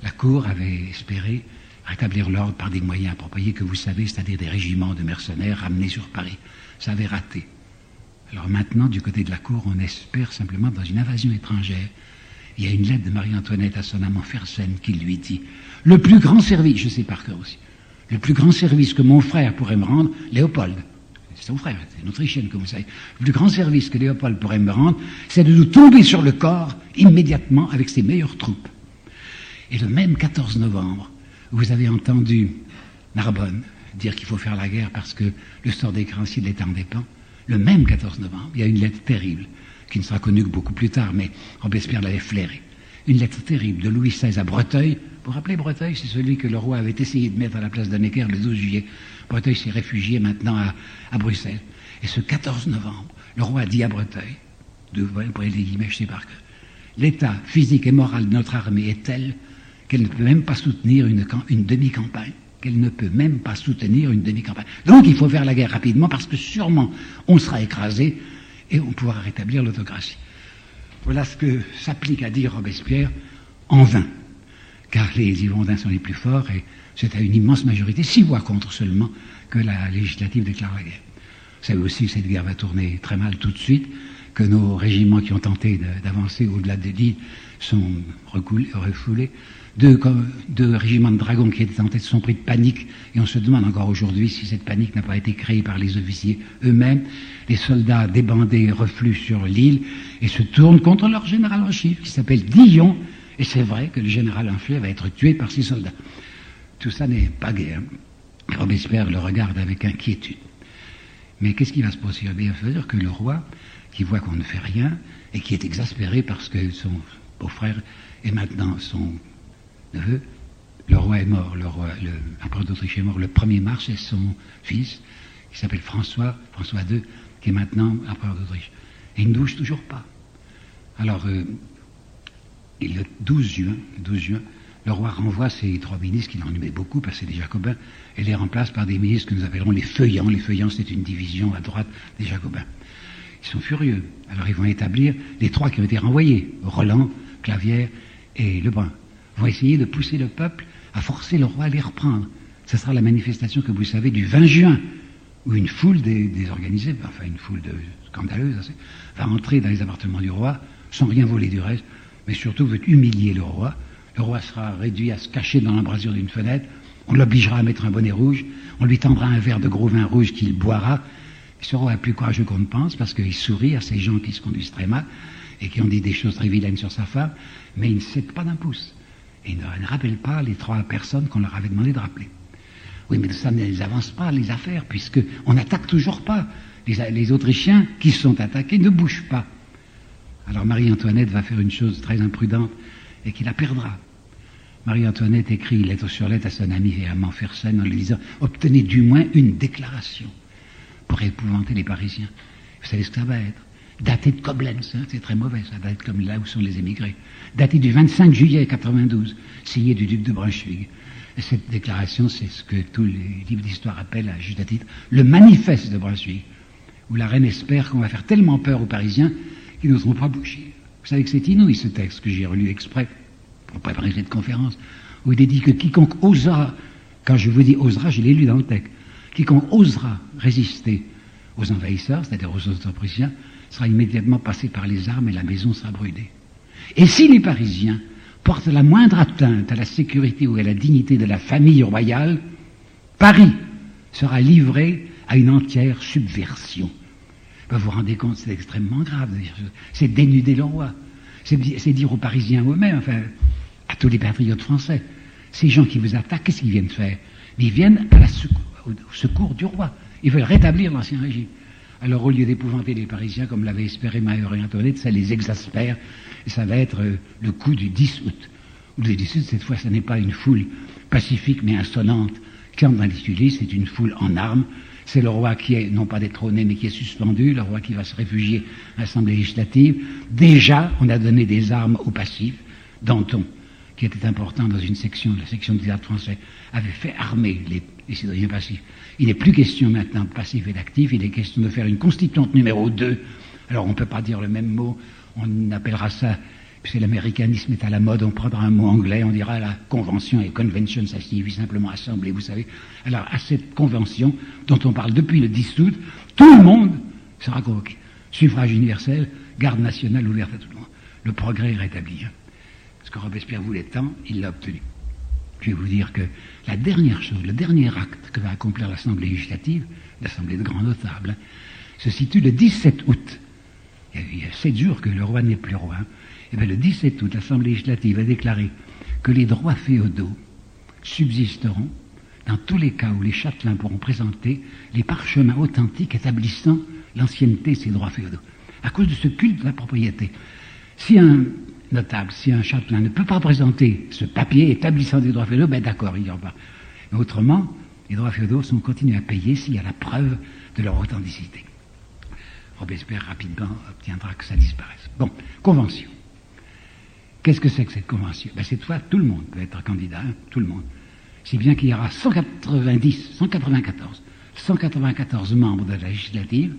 La cour avait espéré rétablir l'ordre par des moyens appropriés que vous savez, c'est-à-dire des régiments de mercenaires ramenés sur Paris. Ça avait raté. Alors maintenant, du côté de la cour, on espère simplement dans une invasion étrangère. Il y a une lettre de Marie-Antoinette à son amant Fersen qui lui dit Le plus grand service, je sais par cœur aussi, le plus grand service que mon frère pourrait me rendre, Léopold, son frère, c'est une Autrichienne comme vous savez, le plus grand service que Léopold pourrait me rendre, c'est de nous tomber sur le corps immédiatement avec ses meilleures troupes. Et le même 14 novembre, vous avez entendu Narbonne dire qu'il faut faire la guerre parce que le sort des créanciers est en dépend le même 14 novembre, il y a une lettre terrible, qui ne sera connue que beaucoup plus tard, mais Robespierre l'avait flairée. Une lettre terrible de Louis XVI à Breteuil. Vous vous rappelez Breteuil C'est celui que le roi avait essayé de mettre à la place de le 12 juillet. Breteuil s'est réfugié maintenant à, Bruxelles. Et ce 14 novembre, le roi a dit à Breteuil, de, les guillemets, je sais l'état physique et moral de notre armée est tel qu'elle ne peut même pas soutenir une demi-campagne qu'elle ne peut même pas soutenir une demi-campagne. Donc il faut faire la guerre rapidement parce que sûrement on sera écrasé et on pourra rétablir l'autocratie. Voilà ce que s'applique à dire Robespierre en vain, car les Yvondins sont les plus forts et c'est à une immense majorité, six voix contre seulement, que la législative déclare la guerre. Vous savez aussi que cette guerre va tourner très mal tout de suite, que nos régiments qui ont tenté d'avancer au-delà des lits sont refoulés, deux, régiments de dragons qui étaient en tête sont pris de panique, et on se demande encore aujourd'hui si cette panique n'a pas été créée par les officiers eux-mêmes. Les soldats débandés refluent sur l'île et se tournent contre leur général en chef, qui s'appelle Dion, et c'est vrai que le général en chef va être tué par ces soldats. Tout ça n'est pas guerre. Robespierre le regarde avec inquiétude. Mais qu'est-ce qui va se passer? Il va dire que le roi, qui voit qu'on ne fait rien, et qui est exaspéré parce que son beau-frère est maintenant son le roi est mort, le roi, l'empereur d'Autriche est mort le 1er mars, et son fils, qui s'appelle François, François II, qui est maintenant empereur d'Autriche. Et il ne bouge toujours pas. Alors, euh, le 12 juin, 12 juin, le roi renvoie ses trois ministres, qu'il en beaucoup, parce que c'est des jacobins, et les remplace par des ministres que nous appellerons les feuillants. Les feuillants, c'est une division à droite des jacobins. Ils sont furieux. Alors ils vont établir les trois qui ont été renvoyés, Roland, Clavière et Lebrun vont essayer de pousser le peuple à forcer le roi à les reprendre. Ce sera la manifestation que vous savez du 20 juin, où une foule désorganisée, enfin une foule de scandaleuse, va entrer dans les appartements du roi sans rien voler du reste, mais surtout veut humilier le roi. Le roi sera réduit à se cacher dans l'embrasure d'une fenêtre, on l'obligera à mettre un bonnet rouge, on lui tendra un verre de gros vin rouge qu'il boira. Roi est plus courageux qu'on ne pense parce qu'il sourit à ces gens qui se conduisent très mal et qui ont dit des choses très vilaines sur sa femme, mais il ne cède pas d'un pouce et ne, rappelle pas les trois personnes qu'on leur avait demandé de rappeler. Oui, mais ça ne les avance pas, les affaires, puisqu'on n'attaque toujours pas. Les, les, Autrichiens qui sont attaqués ne bougent pas. Alors Marie-Antoinette va faire une chose très imprudente et qui la perdra. Marie-Antoinette écrit lettre sur lettre à son ami et amant Fersen en lui disant Obtenez du moins une déclaration pour épouvanter les Parisiens. Vous savez ce que ça va être daté de Koblenz, hein, c'est très mauvais, ça va être comme là où sont les émigrés, daté du 25 juillet 92, signé du duc de Brunswick. Et cette déclaration, c'est ce que tous les livres d'histoire appellent, à juste titre, le manifeste de Brunswick, où la reine espère qu'on va faire tellement peur aux Parisiens qu'ils n'oseront pas bouger. Vous savez que c'est inouï ce texte que j'ai relu exprès pour préparer cette conférence, où il est dit que quiconque osera, quand je vous dis osera, je l'ai lu dans le texte, quiconque osera résister aux envahisseurs, c'est-à-dire aux Autrichiens, sera immédiatement passé par les armes et la maison sera brûlée. Et si les Parisiens portent la moindre atteinte à la sécurité ou à la dignité de la famille royale, Paris sera livré à une entière subversion. Vous vous rendez compte, c'est extrêmement grave. C'est dénuder le roi. C'est dire aux Parisiens eux-mêmes, enfin, à tous les patriotes français. Ces gens qui vous attaquent, qu'est-ce qu'ils viennent faire? Ils viennent au secours du roi. Ils veulent rétablir l'ancien régime. Alors, au lieu d'épouvanter les Parisiens, comme l'avait espéré Maher et Antoinette, ça les exaspère. Et ça va être euh, le coup du 10 août. Le 10 août, cette fois, ce n'est pas une foule pacifique mais insolente qui entre dans les c'est une foule en armes. C'est le roi qui est, non pas détrôné, mais qui est suspendu, le roi qui va se réfugier à l'Assemblée législative. Déjà, on a donné des armes aux passifs. Danton, qui était important dans une section, la section du théâtre français, avait fait armer les, citoyens passifs. Il n'est plus question maintenant de passif et d'actif, il est question de faire une constituante numéro 2. Alors on ne peut pas dire le même mot, on appellera ça, puisque l'américanisme est à la mode, on prendra un mot anglais, on dira la convention et convention, ça signifie simplement assemblée, vous savez. Alors à cette convention, dont on parle depuis le 10 août, tout le monde sera convoqué. Suffrage universel, garde nationale ouverte à tout le monde. Le progrès est rétabli. Ce que Robespierre voulait tant, il l'a obtenu. Je vais vous dire que la dernière chose, le dernier acte que va accomplir l'Assemblée législative, l'Assemblée de grands notables, se situe le 17 août. Il y a sept jours que le roi n'est plus roi. Et eh bien le 17 août, l'Assemblée législative a déclaré que les droits féodaux subsisteront dans tous les cas où les châtelains pourront présenter les parchemins authentiques établissant l'ancienneté de ces droits féodaux. À cause de ce culte de la propriété. Si un notable. Si un châtelain ne peut pas présenter ce papier établissant des droits féodaux, ben d'accord, il y en va. Mais autrement, les droits féodaux sont continués à payer s'il y a la preuve de leur authenticité. Robespierre rapidement obtiendra que ça disparaisse. Bon, convention. Qu'est-ce que c'est que cette convention? Ben, Cette fois, tout le monde peut être candidat, hein, tout le monde. Si bien qu'il y aura 190, 194, 194 membres de la législative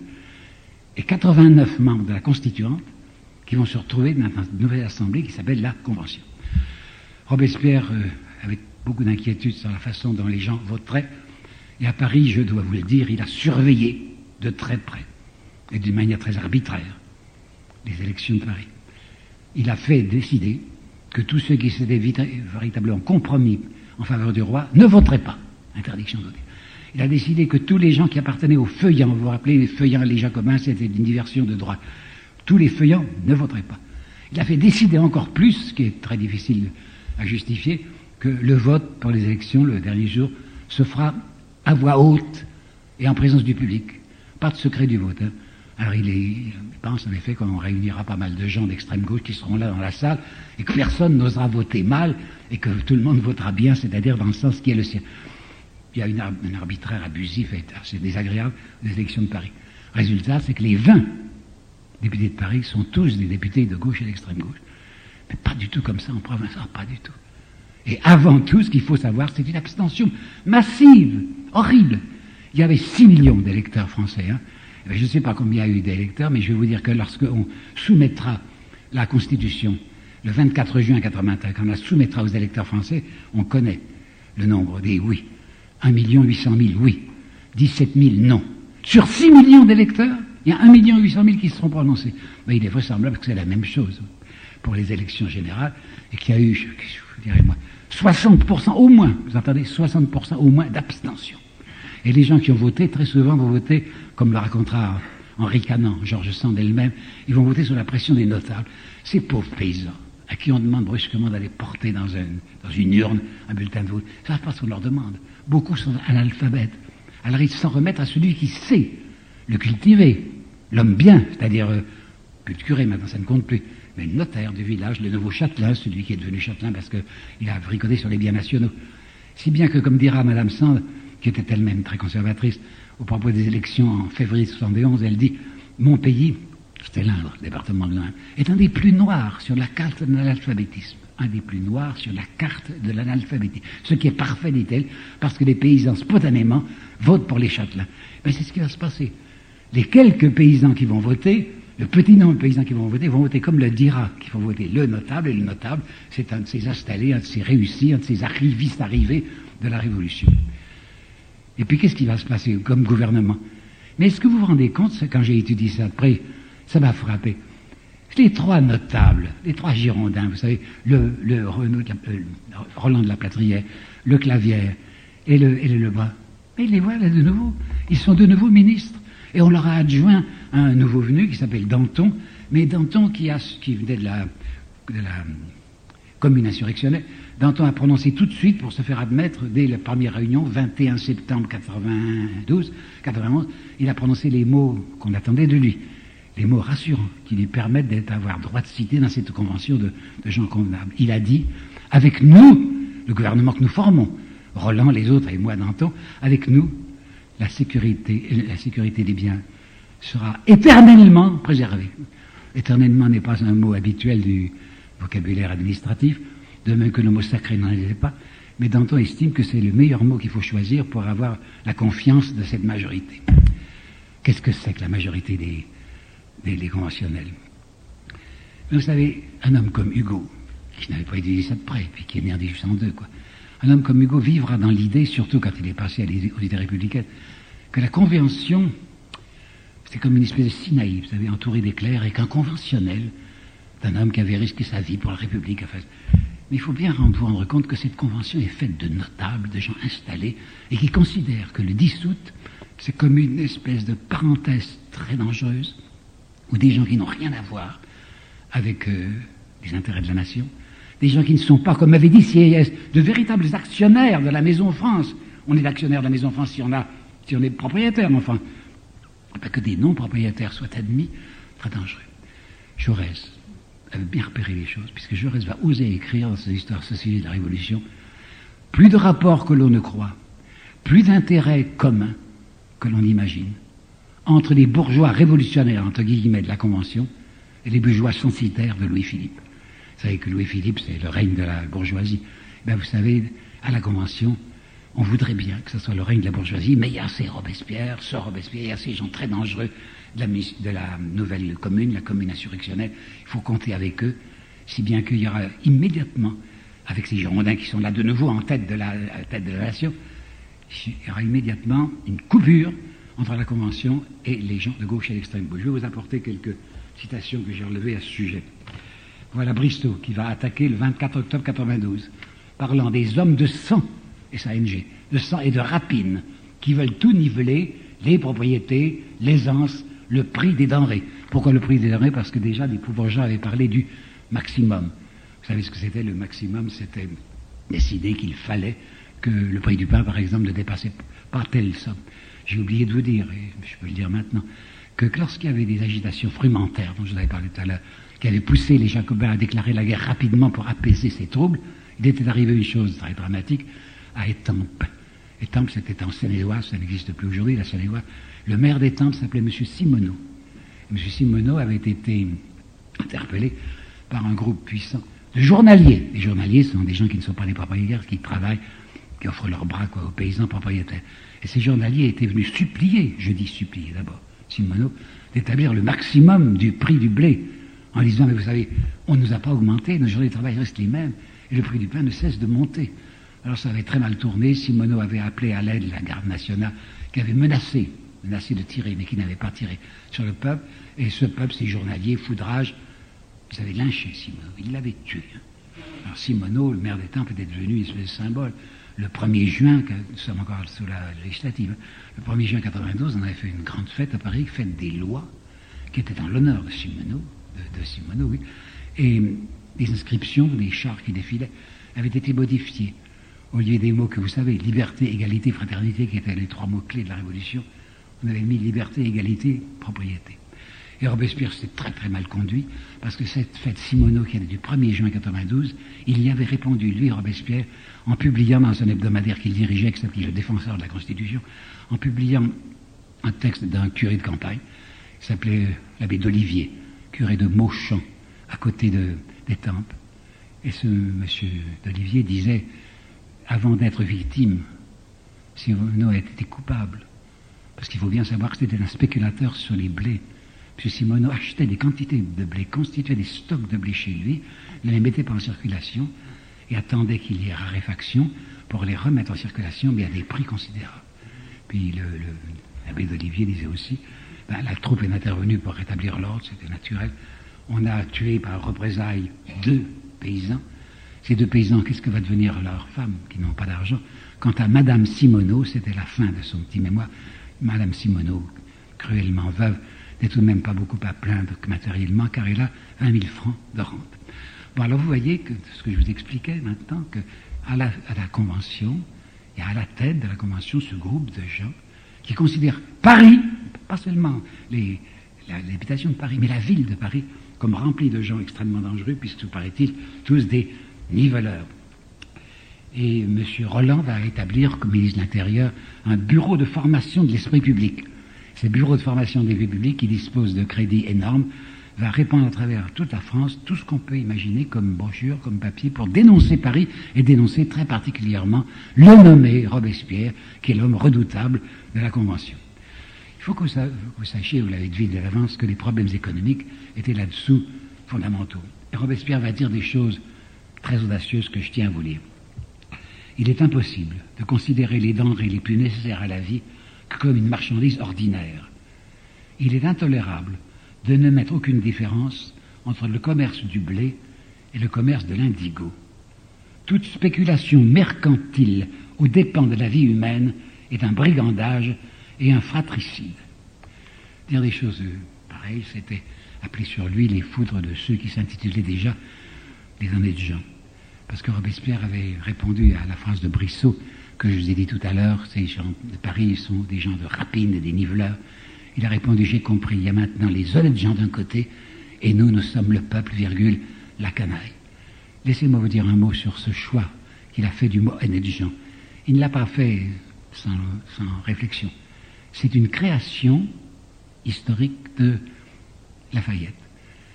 et 89 membres de la constituante qui vont se retrouver dans une nouvelle assemblée qui s'appelle la Convention. Robespierre euh, avait beaucoup d'inquiétude sur la façon dont les gens voteraient, et à Paris, je dois vous le dire, il a surveillé de très près, et d'une manière très arbitraire, les élections de Paris. Il a fait décider que tous ceux qui s'étaient véritablement compromis en faveur du roi ne voteraient pas. Interdiction de voter. Il a décidé que tous les gens qui appartenaient aux feuillants, vous vous rappelez, les feuillants, les jacobins, c'était une diversion de droite tous les feuillants ne voteraient pas. Il a fait décider encore plus, ce qui est très difficile à justifier, que le vote pour les élections, le dernier jour, se fera à voix haute et en présence du public. Pas de secret du vote. Hein. Alors il, pense en effet qu'on réunira pas mal de gens d'extrême gauche qui seront là dans la salle et que personne n'osera voter mal et que tout le monde votera bien, c'est-à-dire dans le sens qui est le sien. Il y a une, un arbitraire abusif et assez désagréable des élections de Paris. Résultat, c'est que les 20 députés de Paris sont tous des députés de gauche et d'extrême gauche. Mais pas du tout comme ça en province, ah, pas du tout. Et avant tout, ce qu'il faut savoir, c'est une abstention massive, horrible. Il y avait 6 millions d'électeurs français. Hein. Eh je ne sais pas combien il y a eu d'électeurs, mais je vais vous dire que lorsqu'on soumettra la Constitution le 24 juin 81, quand on la soumettra aux électeurs français, on connaît le nombre des oui. 1 800 000 oui, 17 000 non. Sur 6 millions d'électeurs, il y a 1 800 000 qui seront prononcés. Mais il est vraisemblable que c'est la même chose pour les élections générales et qu'il y a eu, je, je dirais moi, 60% au moins, vous entendez, 60% au moins d'abstention. Et les gens qui ont voté, très souvent, vont voter, comme le racontera Henri Canan, Georges Sand elle-même, ils vont voter sous la pression des notables. Ces pauvres paysans, à qui on demande brusquement d'aller porter dans, une urne un bulletin de vote, ça ne pas ce qu'on leur demande. Beaucoup sont analphabètes. Alors ils s'en remettent à celui qui sait le cultiver, l'homme bien, c'est-à-dire, euh, plus curé maintenant, ça ne compte plus, mais le notaire du village, le nouveau châtelain, celui qui est devenu châtelain parce qu'il a fricoté sur les biens nationaux. Si bien que, comme dira Madame Sand, qui était elle-même très conservatrice, au propos des élections en février 71, elle dit Mon pays, c'était l'Indre, le département de l'Indre, est un des plus noirs sur la carte de l'alphabétisme. Un des plus noirs sur la carte de l'analphabétisme. Ce qui est parfait, dit-elle, parce que les paysans, spontanément, votent pour les châtelains. Mais c'est ce qui va se passer les quelques paysans qui vont voter, le petit nombre de paysans qui vont voter, vont voter comme le dira, qui vont voter le notable, et le notable, c'est un de ces installés, un de ces réussis, un de ces arrivistes arrivés de la Révolution. Et puis qu'est-ce qui va se passer comme gouvernement? Mais est-ce que vous vous rendez compte, quand j'ai étudié ça après, ça m'a frappé. Les trois notables, les trois Girondins, vous savez, le, le, Roland de la Platrière, le Clavière et le, le Lebrun, mais les voilà de nouveau. Ils sont de nouveau ministres. Et on leur a adjoint un nouveau venu qui s'appelle Danton, mais Danton qui, a, qui venait de la de la commune insurrectionnelle, Danton a prononcé tout de suite, pour se faire admettre, dès la première réunion, 21 septembre 92, 91, il a prononcé les mots qu'on attendait de lui, les mots rassurants, qui lui permettent d'avoir droit de citer dans cette convention de, de gens convenables. Il a dit, avec nous, le gouvernement que nous formons, Roland, les autres et moi, Danton, avec nous, la sécurité, des biens sera éternellement préservée. Éternellement n'est pas un mot habituel du vocabulaire administratif, de même que le mot sacré n'en était pas, mais Danton estime que c'est le meilleur mot qu'il faut choisir pour avoir la confiance de cette majorité. Qu'est-ce que c'est que la majorité des, des, des conventionnels? Vous savez, un homme comme Hugo, qui n'avait pas étudié ça de près, puis qui est né en 1802, quoi, un homme comme Hugo vivra dans l'idée, surtout quand il est passé aux idées républicaines, que la convention, c'est comme une espèce de Sinaï, vous savez, entouré d'éclairs, et qu'un conventionnel d'un homme qui avait risqué sa vie pour la République. Enfin, mais il faut bien vous rendre compte que cette convention est faite de notables, de gens installés, et qui considèrent que le 10 août, c'est comme une espèce de parenthèse très dangereuse, où des gens qui n'ont rien à voir avec euh, les intérêts de la nation, des gens qui ne sont pas, comme avait dit CIS, de véritables actionnaires de la Maison France. On est actionnaire de la Maison France si on, a, si on est propriétaire, enfin, pas que des non-propriétaires soient admis, très dangereux. Jaurès avait bien repéré les choses, puisque Jaurès va oser écrire dans ses histoires sociales de la Révolution plus de rapports que l'on ne croit, plus d'intérêts communs que l'on imagine, entre les bourgeois révolutionnaires, entre guillemets, de la Convention, et les bourgeois censitaires de Louis-Philippe. Vous savez que Louis-Philippe, c'est le règne de la bourgeoisie. Ben, vous savez, à la Convention, on voudrait bien que ce soit le règne de la bourgeoisie, mais il y a ces Robespierre, ce Robespierre, il y a ces gens très dangereux de la, de la nouvelle commune, la commune insurrectionnelle. Il faut compter avec eux, si bien qu'il y aura immédiatement, avec ces Girondins qui sont là de nouveau en tête de la, tête de la nation, il y aura immédiatement une coupure entre la Convention et les gens de gauche et d'extrême gauche. Je vais vous apporter quelques citations que j'ai relevées à ce sujet. Voilà Bristow qui va attaquer le 24 octobre 92, parlant des hommes de sang, et sa NG, de sang et de rapine, qui veulent tout niveler, les propriétés, l'aisance, le prix des denrées. Pourquoi le prix des denrées? Parce que déjà les pauvres gens avaient parlé du maximum. Vous savez ce que c'était? Le maximum C'était décider qu'il fallait que le prix du pain, par exemple, ne dépassait pas telle somme. J'ai oublié de vous dire, et je peux le dire maintenant, que lorsqu'il y avait des agitations frumentaires, dont je vous avais parlé tout à l'heure, qui avait poussé les Jacobins à déclarer la guerre rapidement pour apaiser ces troubles, il était arrivé une chose très dramatique à Étampes. Étampes, c'était en Seine-et-Oise, ça n'existe plus aujourd'hui, la Seine-et-Oise. Le maire d'Étampes s'appelait M. Simoneau. M. Simoneau avait été interpellé par un groupe puissant de journaliers. Les journaliers sont des gens qui ne sont pas des propriétaires, qui travaillent, qui offrent leurs bras aux paysans propriétaires. Et ces journaliers étaient venus supplier, je dis supplier d'abord, Simoneau, d'établir le maximum du prix du blé en disant, mais vous savez, on ne nous a pas augmenté, nos journées de travail restent les mêmes, et le prix du pain ne cesse de monter. Alors ça avait très mal tourné, Simoneau avait appelé à l'aide la garde nationale, qui avait menacé, menacé de tirer, mais qui n'avait pas tiré sur le peuple, et ce peuple, ces journaliers, foudrage, ils avaient lynché Simoneau, ils l'avaient tué. Alors Simoneau, le maire des peut être devenu une espèce de symbole. Le 1er juin, nous sommes encore sous la législative, le 1er juin 92, on avait fait une grande fête à Paris, fête des lois, qui était en l'honneur de Simoneau, de, de Simoneau, oui, et les inscriptions, les chars qui défilaient, avaient été modifiées. Au lieu des mots que vous savez, liberté, égalité, fraternité, qui étaient les trois mots clés de la Révolution, on avait mis liberté, égalité, propriété. Et Robespierre s'était très très mal conduit, parce que cette fête Simoneau, qui était du 1er juin 92, il y avait répondu, lui, Robespierre, en publiant dans un hebdomadaire qu'il dirigeait, qui s'appelait le défenseur de la Constitution, en publiant un texte d'un curé de campagne, qui s'appelait l'abbé d'Olivier, curé de Mauchamp, à côté de, des Tempes. Et ce monsieur d'Olivier disait, avant d'être victime, Simoneau était coupable. Parce qu'il faut bien savoir que c'était un spéculateur sur les blés. M. Simoneau achetait des quantités de blé, constituait des stocks de blé chez lui, ne les mettait pas en circulation et attendait qu'il y ait raréfaction pour les remettre en circulation, mais à des prix considérables. Puis l'abbé d'Olivier disait aussi, la troupe est intervenue pour rétablir l'ordre, c'était naturel. On a tué par représailles deux paysans. Ces deux paysans, qu'est-ce que va devenir leur femme, qui n'ont pas d'argent? Quant à Madame Simoneau, c'était la fin de son petit mémoire. Madame Simoneau, cruellement veuve, n'est tout de même pas beaucoup à plaindre matériellement, car elle a 20 000 francs de rente. Bon, alors vous voyez que ce que je vous expliquais maintenant, à la Convention, et à la tête de la Convention ce groupe de gens qui considèrent Paris, pas seulement l'habitation de Paris, mais la ville de Paris, comme remplie de gens extrêmement dangereux, puisque, paraît-il, tous des niveleurs. Et M. Roland va établir, comme ministre de l'Intérieur, un bureau de formation de l'esprit public. Ce bureau de formation de l'esprit public, qui dispose de crédits énormes, va répandre à travers toute la France tout ce qu'on peut imaginer comme brochure, comme papier, pour dénoncer Paris et dénoncer très particulièrement le nommé Robespierre, qui est l'homme redoutable de la Convention. Il faut que vous, sachiez, vous l'avez deviné de l'avance, que les problèmes économiques étaient là-dessous fondamentaux. Robespierre va dire des choses très audacieuses que je tiens à vous lire. Il est impossible de considérer les denrées les plus nécessaires à la vie comme une marchandise ordinaire. Il est intolérable de ne mettre aucune différence entre le commerce du blé et le commerce de l'indigo. Toute spéculation mercantile aux dépens de la vie humaine est un brigandage et un fratricide. Dire des choses pareilles, c'était appeler sur lui les foudres de ceux qui s'intitulaient déjà les honnêtes gens. Parce que Robespierre avait répondu à la phrase de Brissot que je vous ai dit tout à l'heure, ces gens de Paris sont des gens de rapines et des niveleurs. Il a répondu, j'ai compris, il y a maintenant les honnêtes gens d'un côté, et nous, nous sommes le peuple, virgule, la canaille. Laissez-moi vous dire un mot sur ce choix qu'il a fait du mot honnête gens. Il ne l'a pas fait sans, réflexion. C'est une création historique de Lafayette.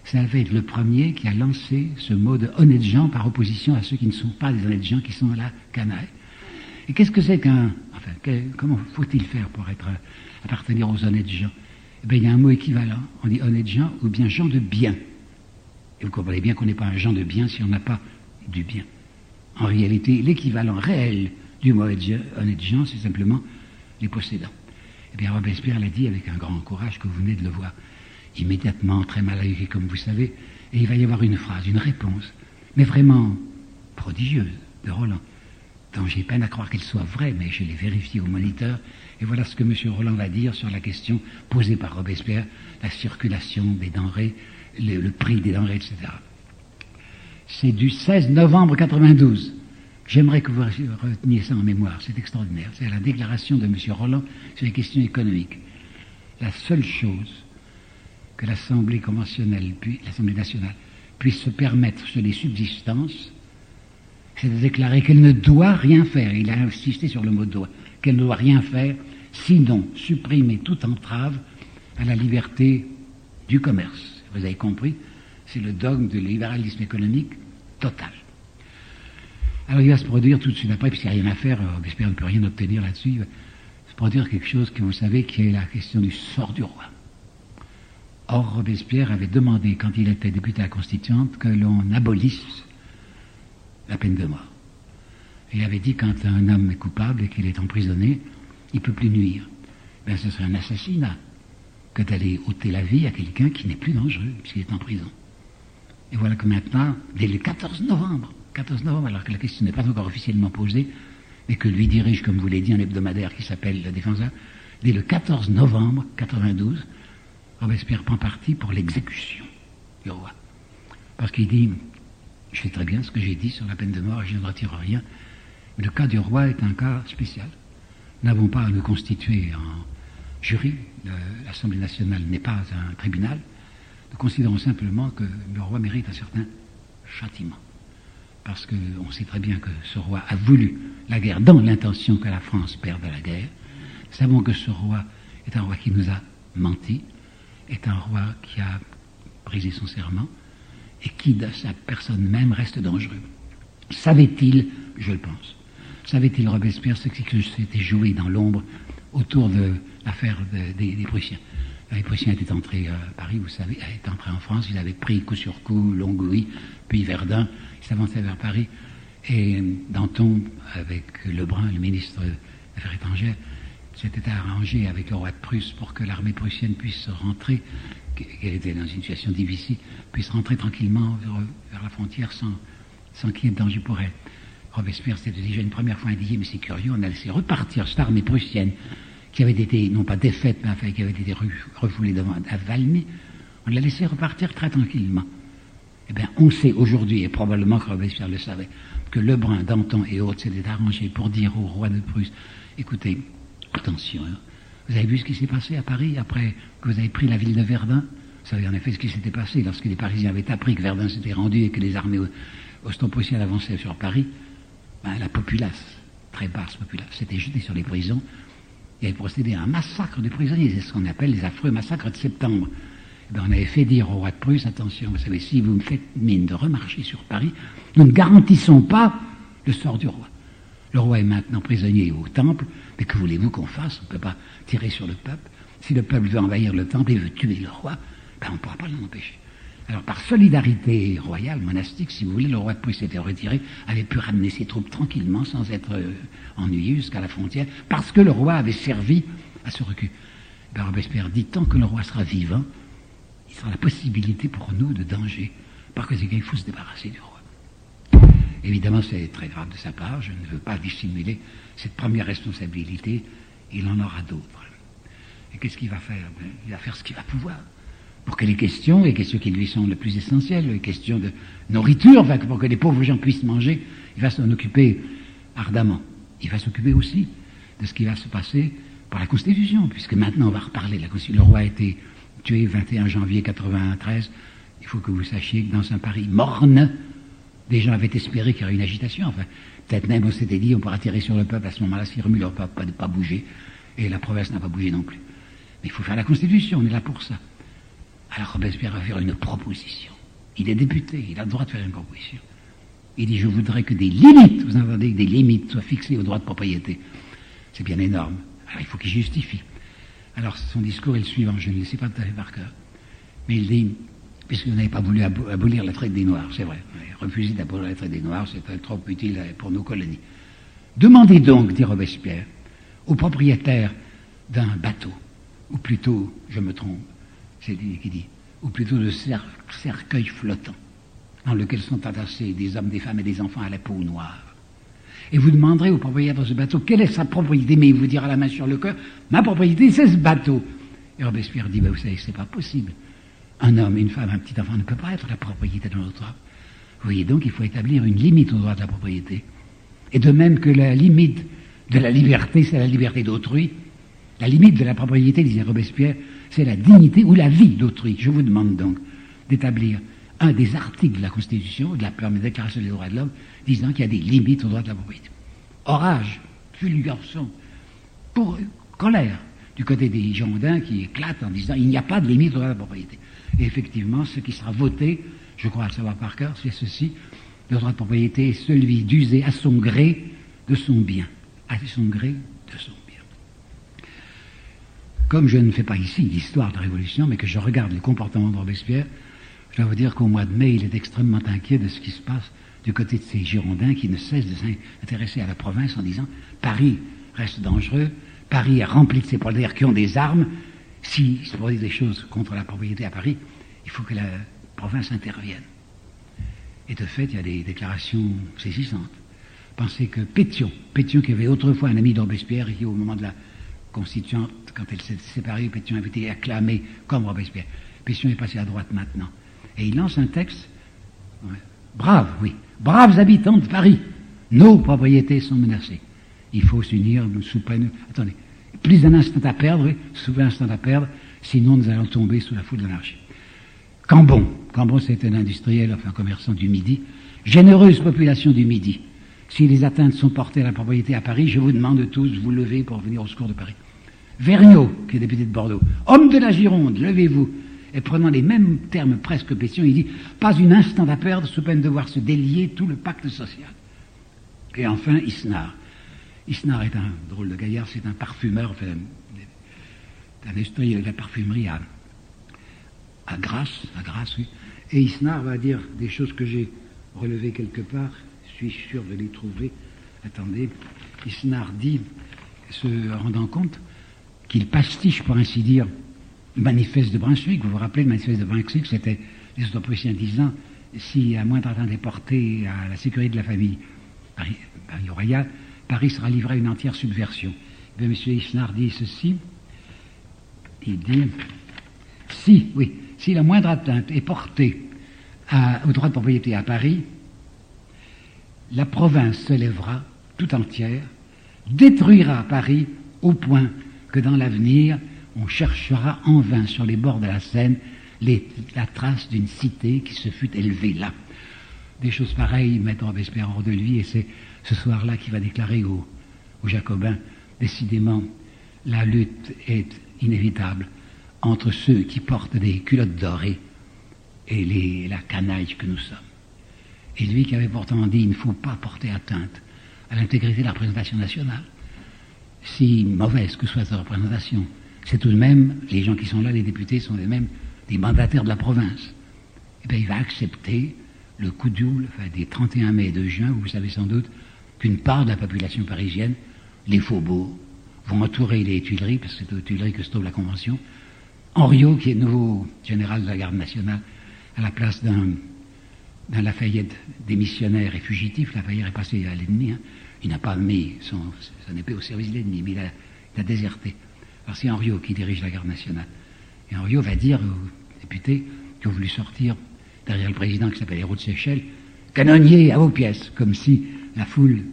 C'est Lafayette le premier qui a lancé ce mot de honnêtes gens par opposition à ceux qui ne sont pas des honnêtes gens, qui sont la canaille. Et qu'est-ce que c'est qu'un... Enfin, comment faut-il faire pour être appartenir aux honnêtes gens Eh bien, il y a un mot équivalent. On dit honnêtes gens ou bien gens de bien. Et vous comprenez bien qu'on n'est pas un gens de bien si on n'a pas du bien. En réalité, l'équivalent réel du mot honnête gens, c'est simplement les possédants. Eh bien, Robespierre l'a dit avec un grand courage que vous venez de le voir. Immédiatement, très mal comme vous savez, et il va y avoir une phrase, une réponse, mais vraiment prodigieuse de Roland j'ai peine à croire qu'il soit vrai, mais je l'ai vérifié au moniteur, et voilà ce que M. Roland va dire sur la question posée par Robespierre, la circulation des denrées, le, prix des denrées, etc. C'est du 16 novembre 92. J'aimerais que vous reteniez ça en mémoire, c'est extraordinaire. C'est la déclaration de M. Roland sur les questions économiques. La seule chose que l'Assemblée conventionnelle, puis l'Assemblée nationale, puisse se permettre sur les subsistances, c'est de déclarer qu'elle ne doit rien faire. Il a insisté sur le mot doit. Qu'elle ne doit rien faire, sinon supprimer toute entrave à la liberté du commerce. Vous avez compris? C'est le dogme du libéralisme économique total. Alors il va se produire tout de suite après, puisqu'il n'y a rien à faire, j'espère ne peut rien obtenir là-dessus, il va se produire quelque chose que vous savez qui est la question du sort du roi. Or, Robespierre avait demandé, quand il était député à la Constituante, que l'on abolisse la peine de mort. Il avait dit quand un homme est coupable et qu'il est emprisonné, il ne peut plus nuire. Ben, ce serait un assassinat que d'aller ôter la vie à quelqu'un qui n'est plus dangereux puisqu'il est en prison. Et voilà que maintenant, dès le 14 novembre, 14 novembre, alors que la question n'est pas encore officiellement posée, mais que lui dirige, comme vous l'avez dit, un hebdomadaire qui s'appelle Le Défenseur, dès le 14 novembre 92, Robespierre prend parti pour l'exécution du roi. Parce qu'il dit, je sais très bien ce que j'ai dit sur la peine de mort je ne retire rien. Mais le cas du roi est un cas spécial. Nous n'avons pas à nous constituer en jury. L'Assemblée nationale n'est pas un tribunal. Nous considérons simplement que le roi mérite un certain châtiment. Parce qu'on sait très bien que ce roi a voulu la guerre dans l'intention que la France perde la guerre. Nous savons que ce roi est un roi qui nous a menti, est un roi qui a brisé son serment, et qui de sa personne même reste dangereux. Savait-il, je le pense, savait-il Robespierre ce qui s'était joué dans l'ombre autour de l'affaire des, Prussiens? Les Prussiens étaient entrés à Paris, vous savez, étaient entrés en France, ils avaient pris coup sur coup Longouy, puis Verdun, ils s'avançaient vers Paris, et Danton, avec Lebrun, le ministre des Affaires étrangères, s'était arrangé avec le roi de Prusse pour que l'armée prussienne puisse rentrer qu'elle était dans une situation difficile, puisse rentrer tranquillement vers, la frontière sans, sans qu'il y ait de danger pour elle. Robespierre s'était déjà une première fois indigné, mais c'est curieux, on a laissé repartir cette armée prussienne qui avait été, non pas défaite, mais enfin qui avait été refoulée devant à Valmy, on l'a laissé repartir très tranquillement. Eh bien, on sait aujourd'hui, et probablement que Robespierre le savait, que Lebrun, Danton et autres s'étaient arrangés pour dire au roi de Prusse, écoutez, attention, hein, vous avez vu ce qui s'est passé à Paris après que vous avez pris la ville de Verdun? Vous savez en effet ce qui s'était passé lorsque les Parisiens avaient appris que Verdun s'était rendu et que les armées ostro-prussiennes avançaient sur Paris. Ben, la populace, très basse populace, s'était jetée sur les prisons et avait procédé à un massacre de prisonniers. C'est ce qu'on appelle les affreux massacres de septembre. Eh ben, on avait fait dire au roi de Prusse, attention, vous savez, si vous me faites mine de remarcher sur Paris, nous ne garantissons pas le sort du roi. Le roi est maintenant prisonnier au temple, mais que voulez-vous qu'on fasse? On ne peut pas tirer sur le peuple. Si le peuple veut envahir le temple et veut tuer le roi, ben on ne pourra pas l'en empêcher. Alors par solidarité royale, monastique, si vous voulez, le roi de s'était retiré, avait pu ramener ses troupes tranquillement, sans être euh, ennuyé jusqu'à la frontière, parce que le roi avait servi à ce recul. Ben, Robespierre dit, tant que le roi sera vivant, il sera la possibilité pour nous de danger. Par conséquent, il faut se débarrasser du roi. Évidemment, c'est très grave de sa part, je ne veux pas dissimuler cette première responsabilité, il en aura d'autres. Et qu'est-ce qu'il va faire? Ben, Il va faire ce qu'il va pouvoir. Pour que les questions, les questions qui lui sont les plus essentielles, les questions de nourriture, pour que les pauvres gens puissent manger, il va s'en occuper ardemment. Il va s'occuper aussi de ce qui va se passer pour la Constitution, puisque maintenant on va reparler. La Constitution. Le roi a été tué 21 janvier 93. Il faut que vous sachiez que dans un Paris morne, des gens avaient espéré qu'il y aurait une agitation. Enfin, peut-être même on s'était dit on pourra tirer sur le peuple à ce moment-là s'il remue leur peuple, pas pas bouger. Et la province n'a pas bougé non plus. Mais il faut faire la Constitution, on est là pour ça. Alors Robespierre va faire une proposition. Il est député, il a le droit de faire une proposition. Il dit je voudrais que des limites, vous entendez, que des limites soient fixées au droit de propriété. C'est bien énorme. Alors il faut qu'il justifie. Alors son discours est le suivant, je ne le sais pas tout à fait par cœur. Mais il dit puisque vous n'avez pas voulu abolir la traite des Noirs, c'est vrai. Refusé d'abolir la traite des Noirs, c'est trop utile pour nos colonies. Demandez donc, dit Robespierre, aux propriétaires d'un bateau, ou plutôt, je me trompe, c'est lui qui dit, ou plutôt de cercueil flottant, dans lequel sont attachés des hommes, des femmes et des enfants à la peau noire. Et vous demanderez au propriétaire de ce bateau quelle est sa propriété, mais il vous dira la main sur le cœur, ma propriété c'est ce bateau. Et Robespierre dit, ben, vous savez, c'est pas possible. Un homme, une femme, un petit enfant ne peut pas être la propriété d'un autre homme. Vous voyez donc, il faut établir une limite au droit de la propriété. Et de même que la limite de la liberté, c'est la liberté d'autrui, la limite de la propriété, disait Robespierre, c'est la dignité ou la vie d'autrui. Je vous demande donc d'établir un des articles de la Constitution, de la Déclaration des droits de l'homme, disant qu'il y a des limites au droit de la propriété. Orage, garçon, pour colère du côté des Girondins qui éclatent en disant il n'y a pas de limite au droit de la propriété. Et effectivement, ce qui sera voté, je crois le savoir par cœur, c'est ceci. Le droit de propriété est celui d'user à son gré de son bien. À son gré de son bien. Comme je ne fais pas ici l'histoire de la Révolution, mais que je regarde le comportement de Robespierre, je dois vous dire qu'au mois de mai, il est extrêmement inquiet de ce qui se passe du côté de ces Girondins qui ne cessent de s'intéresser à la province en disant Paris reste dangereux, Paris est rempli de ces prolétaires qui ont des armes, s'il se produit des choses contre la propriété à Paris, il faut que la province intervienne. Et de fait, il y a des déclarations saisissantes. Pensez que Pétion, Pétion qui avait autrefois un ami d'Obespierre, qui au moment de la constituante, quand elle s'est séparée, Pétion avait été acclamé comme Robespierre. Pétion est passé à droite maintenant. Et il lance un texte, brave, oui, braves habitants de Paris, nos propriétés sont menacées. Il faut s'unir sous peine. Attendez, plus d'un instant à perdre, sous un instant à perdre, sinon nous allons tomber sous la foule de l'anarchie. Cambon, Cambon c'est un industriel, enfin un commerçant du Midi, généreuse population du Midi. Si les atteintes sont portées à la propriété à Paris, je vous demande de tous vous lever pour venir au secours de Paris. Vergniaud, qui est député de Bordeaux, homme de la Gironde, levez-vous. Et prenant les mêmes termes presque question, il dit Pas un instant à perdre sous peine de voir se délier tout le pacte social. Et enfin, Isnard, Isnar est un drôle de gaillard, c'est un parfumeur, enfin, un de la parfumerie à, à Grasse, à Grasse. Et Isnar va dire des choses que j'ai relevées quelque part, suis sûr de les trouver. Attendez, Isnar dit, se rendant compte qu'il pastiche, pour ainsi dire, le manifeste de Brunswick. Vous vous rappelez, le manifeste de Brunswick, c'était les Auto-Prussiens disant si à moindre atteinte est portée à la sécurité de la famille Paris, Paris Royal, Paris sera livré à une entière subversion. M. Dit ceci. Il dit si, oui, si la moindre atteinte est portée au droit de propriété à Paris, la province se lèvera tout entière, détruira Paris au point que dans l'avenir, on cherchera en vain sur les bords de la Seine la trace d'une cité qui se fût élevée là. Des choses pareilles mettent Robespierre hors de lui, et c'est ce soir-là qu'il va déclarer aux, Jacobins, décidément, la lutte est inévitable entre ceux qui portent des culottes dorées et les, la canaille que nous sommes. Et lui qui avait pourtant dit il ne faut pas porter atteinte à l'intégrité de la représentation nationale, si mauvaise que soit sa représentation, c'est tout de même, les gens qui sont là, les députés, sont les mêmes des mandataires de la province. Et eh bien, il va accepter le coup double des 31 mai et 2 juin, vous savez sans doute qu'une part de la population parisienne, les faubourgs, vont entourer les Tuileries, parce que c'est aux Tuileries que se trouve la Convention. Henriot, qui est nouveau général de la garde nationale, à la place d'un, Lafayette démissionnaire et fugitif, Lafayette est passé à l'ennemi, hein. il n'a pas mis son, son, épée au service de l'ennemi, mais il a, il a déserté. Alors c'est Henriot qui dirige la garde nationale. Et Henriot va dire aux députés qui ont voulu sortir derrière le président qui s'appelle Hérault de Seychelles, canonnier à vos pièces, comme si la foule,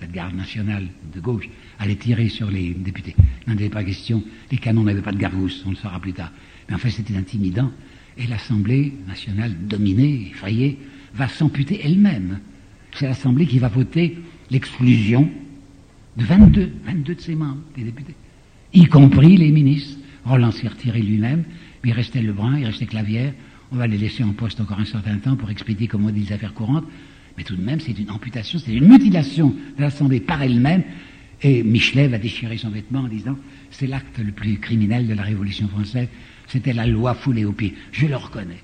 cette garde nationale de gauche, allait tirer sur les députés. Il n'en avait pas question, les canons n'avaient pas de gargousse, on le saura plus tard. Mais en fait, c'était intimidant, et l'Assemblée nationale, dominée, effrayée, va s'amputer elle-même. C'est l'Assemblée qui va voter l'exclusion de 22, 22 de ses membres, des députés, y compris les ministres. Roland s'est retiré lui-même, mais il restait Lebrun, il restait Clavière, on va les laisser en poste encore un certain temps pour expédier, comme on dit, les affaires courantes. Mais tout de même, c'est une amputation, c'est une mutilation de l'Assemblée par elle-même. Et Michelet va déchirer son vêtement en disant c'est l'acte le plus criminel de la Révolution française. C'était la loi foulée aux pieds. Je le reconnais.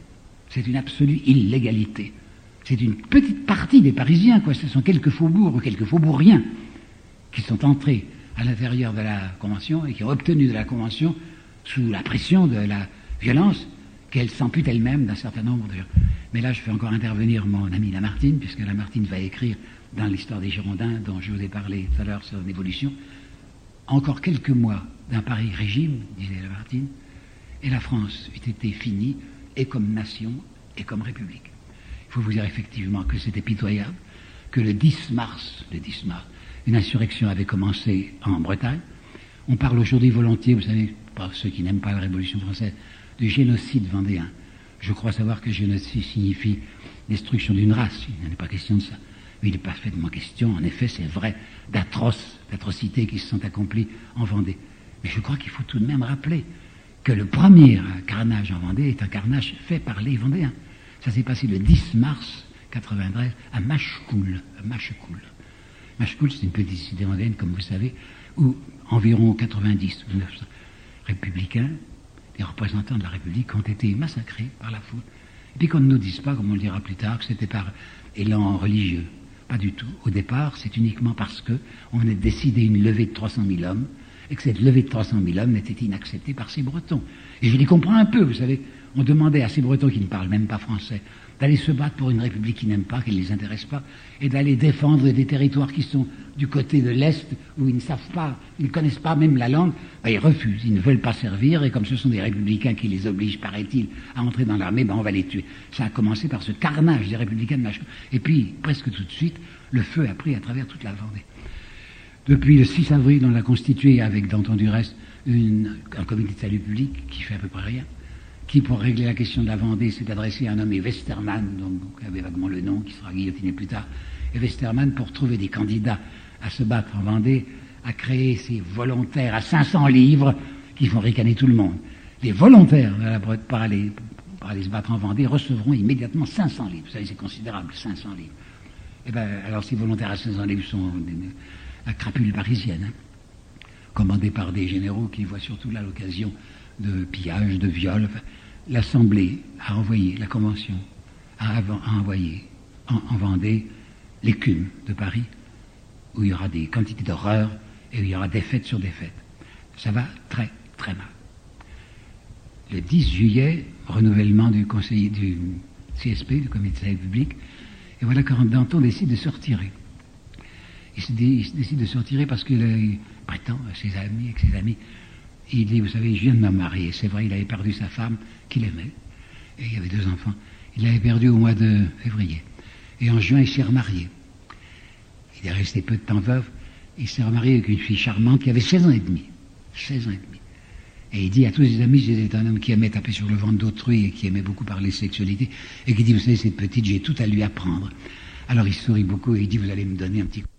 C'est une absolue illégalité. C'est une petite partie des Parisiens, quoi. Ce sont quelques faubourgs ou quelques faubourriens qui sont entrés à l'intérieur de la Convention et qui ont obtenu de la Convention, sous la pression de la violence, qu'elle s'ampute elle-même d'un certain nombre de... Mais là, je fais encore intervenir mon ami Lamartine, puisque Lamartine va écrire dans l'histoire des Girondins, dont je vous ai parlé tout à l'heure sur l'évolution, encore quelques mois d'un pareil régime, disait Lamartine, et la France eût été finie, et comme nation, et comme république. Il faut vous dire effectivement que c'était pitoyable, que le 10 mars, le 10 mars, une insurrection avait commencé en Bretagne. On parle aujourd'hui volontiers, vous savez, par ceux qui n'aiment pas la Révolution française, du génocide vendéen. Je crois savoir que génocide signifie destruction d'une race. Il n'est pas question de ça. Mais il est parfaitement question, en effet, c'est vrai, d'atroces, d'atrocités qui se sont accomplies en Vendée. Mais je crois qu'il faut tout de même rappeler que le premier carnage en Vendée est un carnage fait par les Vendéens. Ça s'est passé le 10 mars 93 à Machecoul. Machecoul. Machecoul, c'est une petite cité vendéenne, comme vous savez, où environ 90 ou 900 républicains les représentants de la République ont été massacrés par la foule. Et puis qu'on ne nous dise pas, comme on le dira plus tard, que c'était par élan religieux. Pas du tout. Au départ, c'est uniquement parce qu'on venait de décider une levée de 300 000 hommes, et que cette levée de 300 000 hommes n'était inacceptée par ces Bretons. Et je les comprends un peu, vous savez. On demandait à ces Bretons qui ne parlent même pas français d'aller se battre pour une république qui n'aime pas, qui ne les intéresse pas, et d'aller défendre des territoires qui sont du côté de l'Est, où ils ne savent pas, ils ne connaissent pas même la langue, ben, ils refusent, ils ne veulent pas servir, et comme ce sont des républicains qui les obligent, paraît-il, à entrer dans l'armée, ben on va les tuer. Ça a commencé par ce carnage des républicains de Machecoul. Et puis, presque tout de suite, le feu a pris à travers toute la Vendée. Depuis le 6 avril, on a constitué, avec d'entendu reste, une, un comité de salut public qui fait à peu près rien qui, pour régler la question de la Vendée, s'est adressé à un nommé Westermann, donc, qui avait vaguement le nom, qui sera guillotiné plus tard. Et Westermann, pour trouver des candidats à se battre en Vendée, a créé ces volontaires à 500 livres qui font ricaner tout le monde. Les volontaires pour aller, pour aller se battre en Vendée recevront immédiatement 500 livres. Vous savez, c'est considérable, 500 livres. Et eh bien, alors ces volontaires à 500 livres sont la crapule parisienne, hein, commandés par des généraux qui voient surtout là l'occasion de pillage, de viol l'Assemblée a envoyé, la Convention a, envoyé en, Vendée l'écume de Paris, où il y aura des quantités d'horreurs et où il y aura des fêtes sur des fêtes. Ça va très, très mal. Le 10 juillet, renouvellement du conseiller du CSP, du Comité de la public, et voilà que Danton décide de se retirer. Il, décide de se retirer parce qu'il prétend à ses amis, avec ses amis, il dit, vous savez, je viens de me marier. C'est vrai, il avait perdu sa femme qu'il aimait. Et il avait deux enfants. Il l'avait perdu au mois de février. Et en juin, il s'est remarié. Il est resté peu de temps veuve. Il s'est remarié avec une fille charmante qui avait 16 ans et demi. 16 ans et demi. Et il dit à tous ses amis, c'était un homme qui aimait taper sur le ventre d'autrui et qui aimait beaucoup parler sexualité, et qui dit, vous savez, cette petite, j'ai tout à lui apprendre. Alors il sourit beaucoup et il dit, vous allez me donner un petit coup.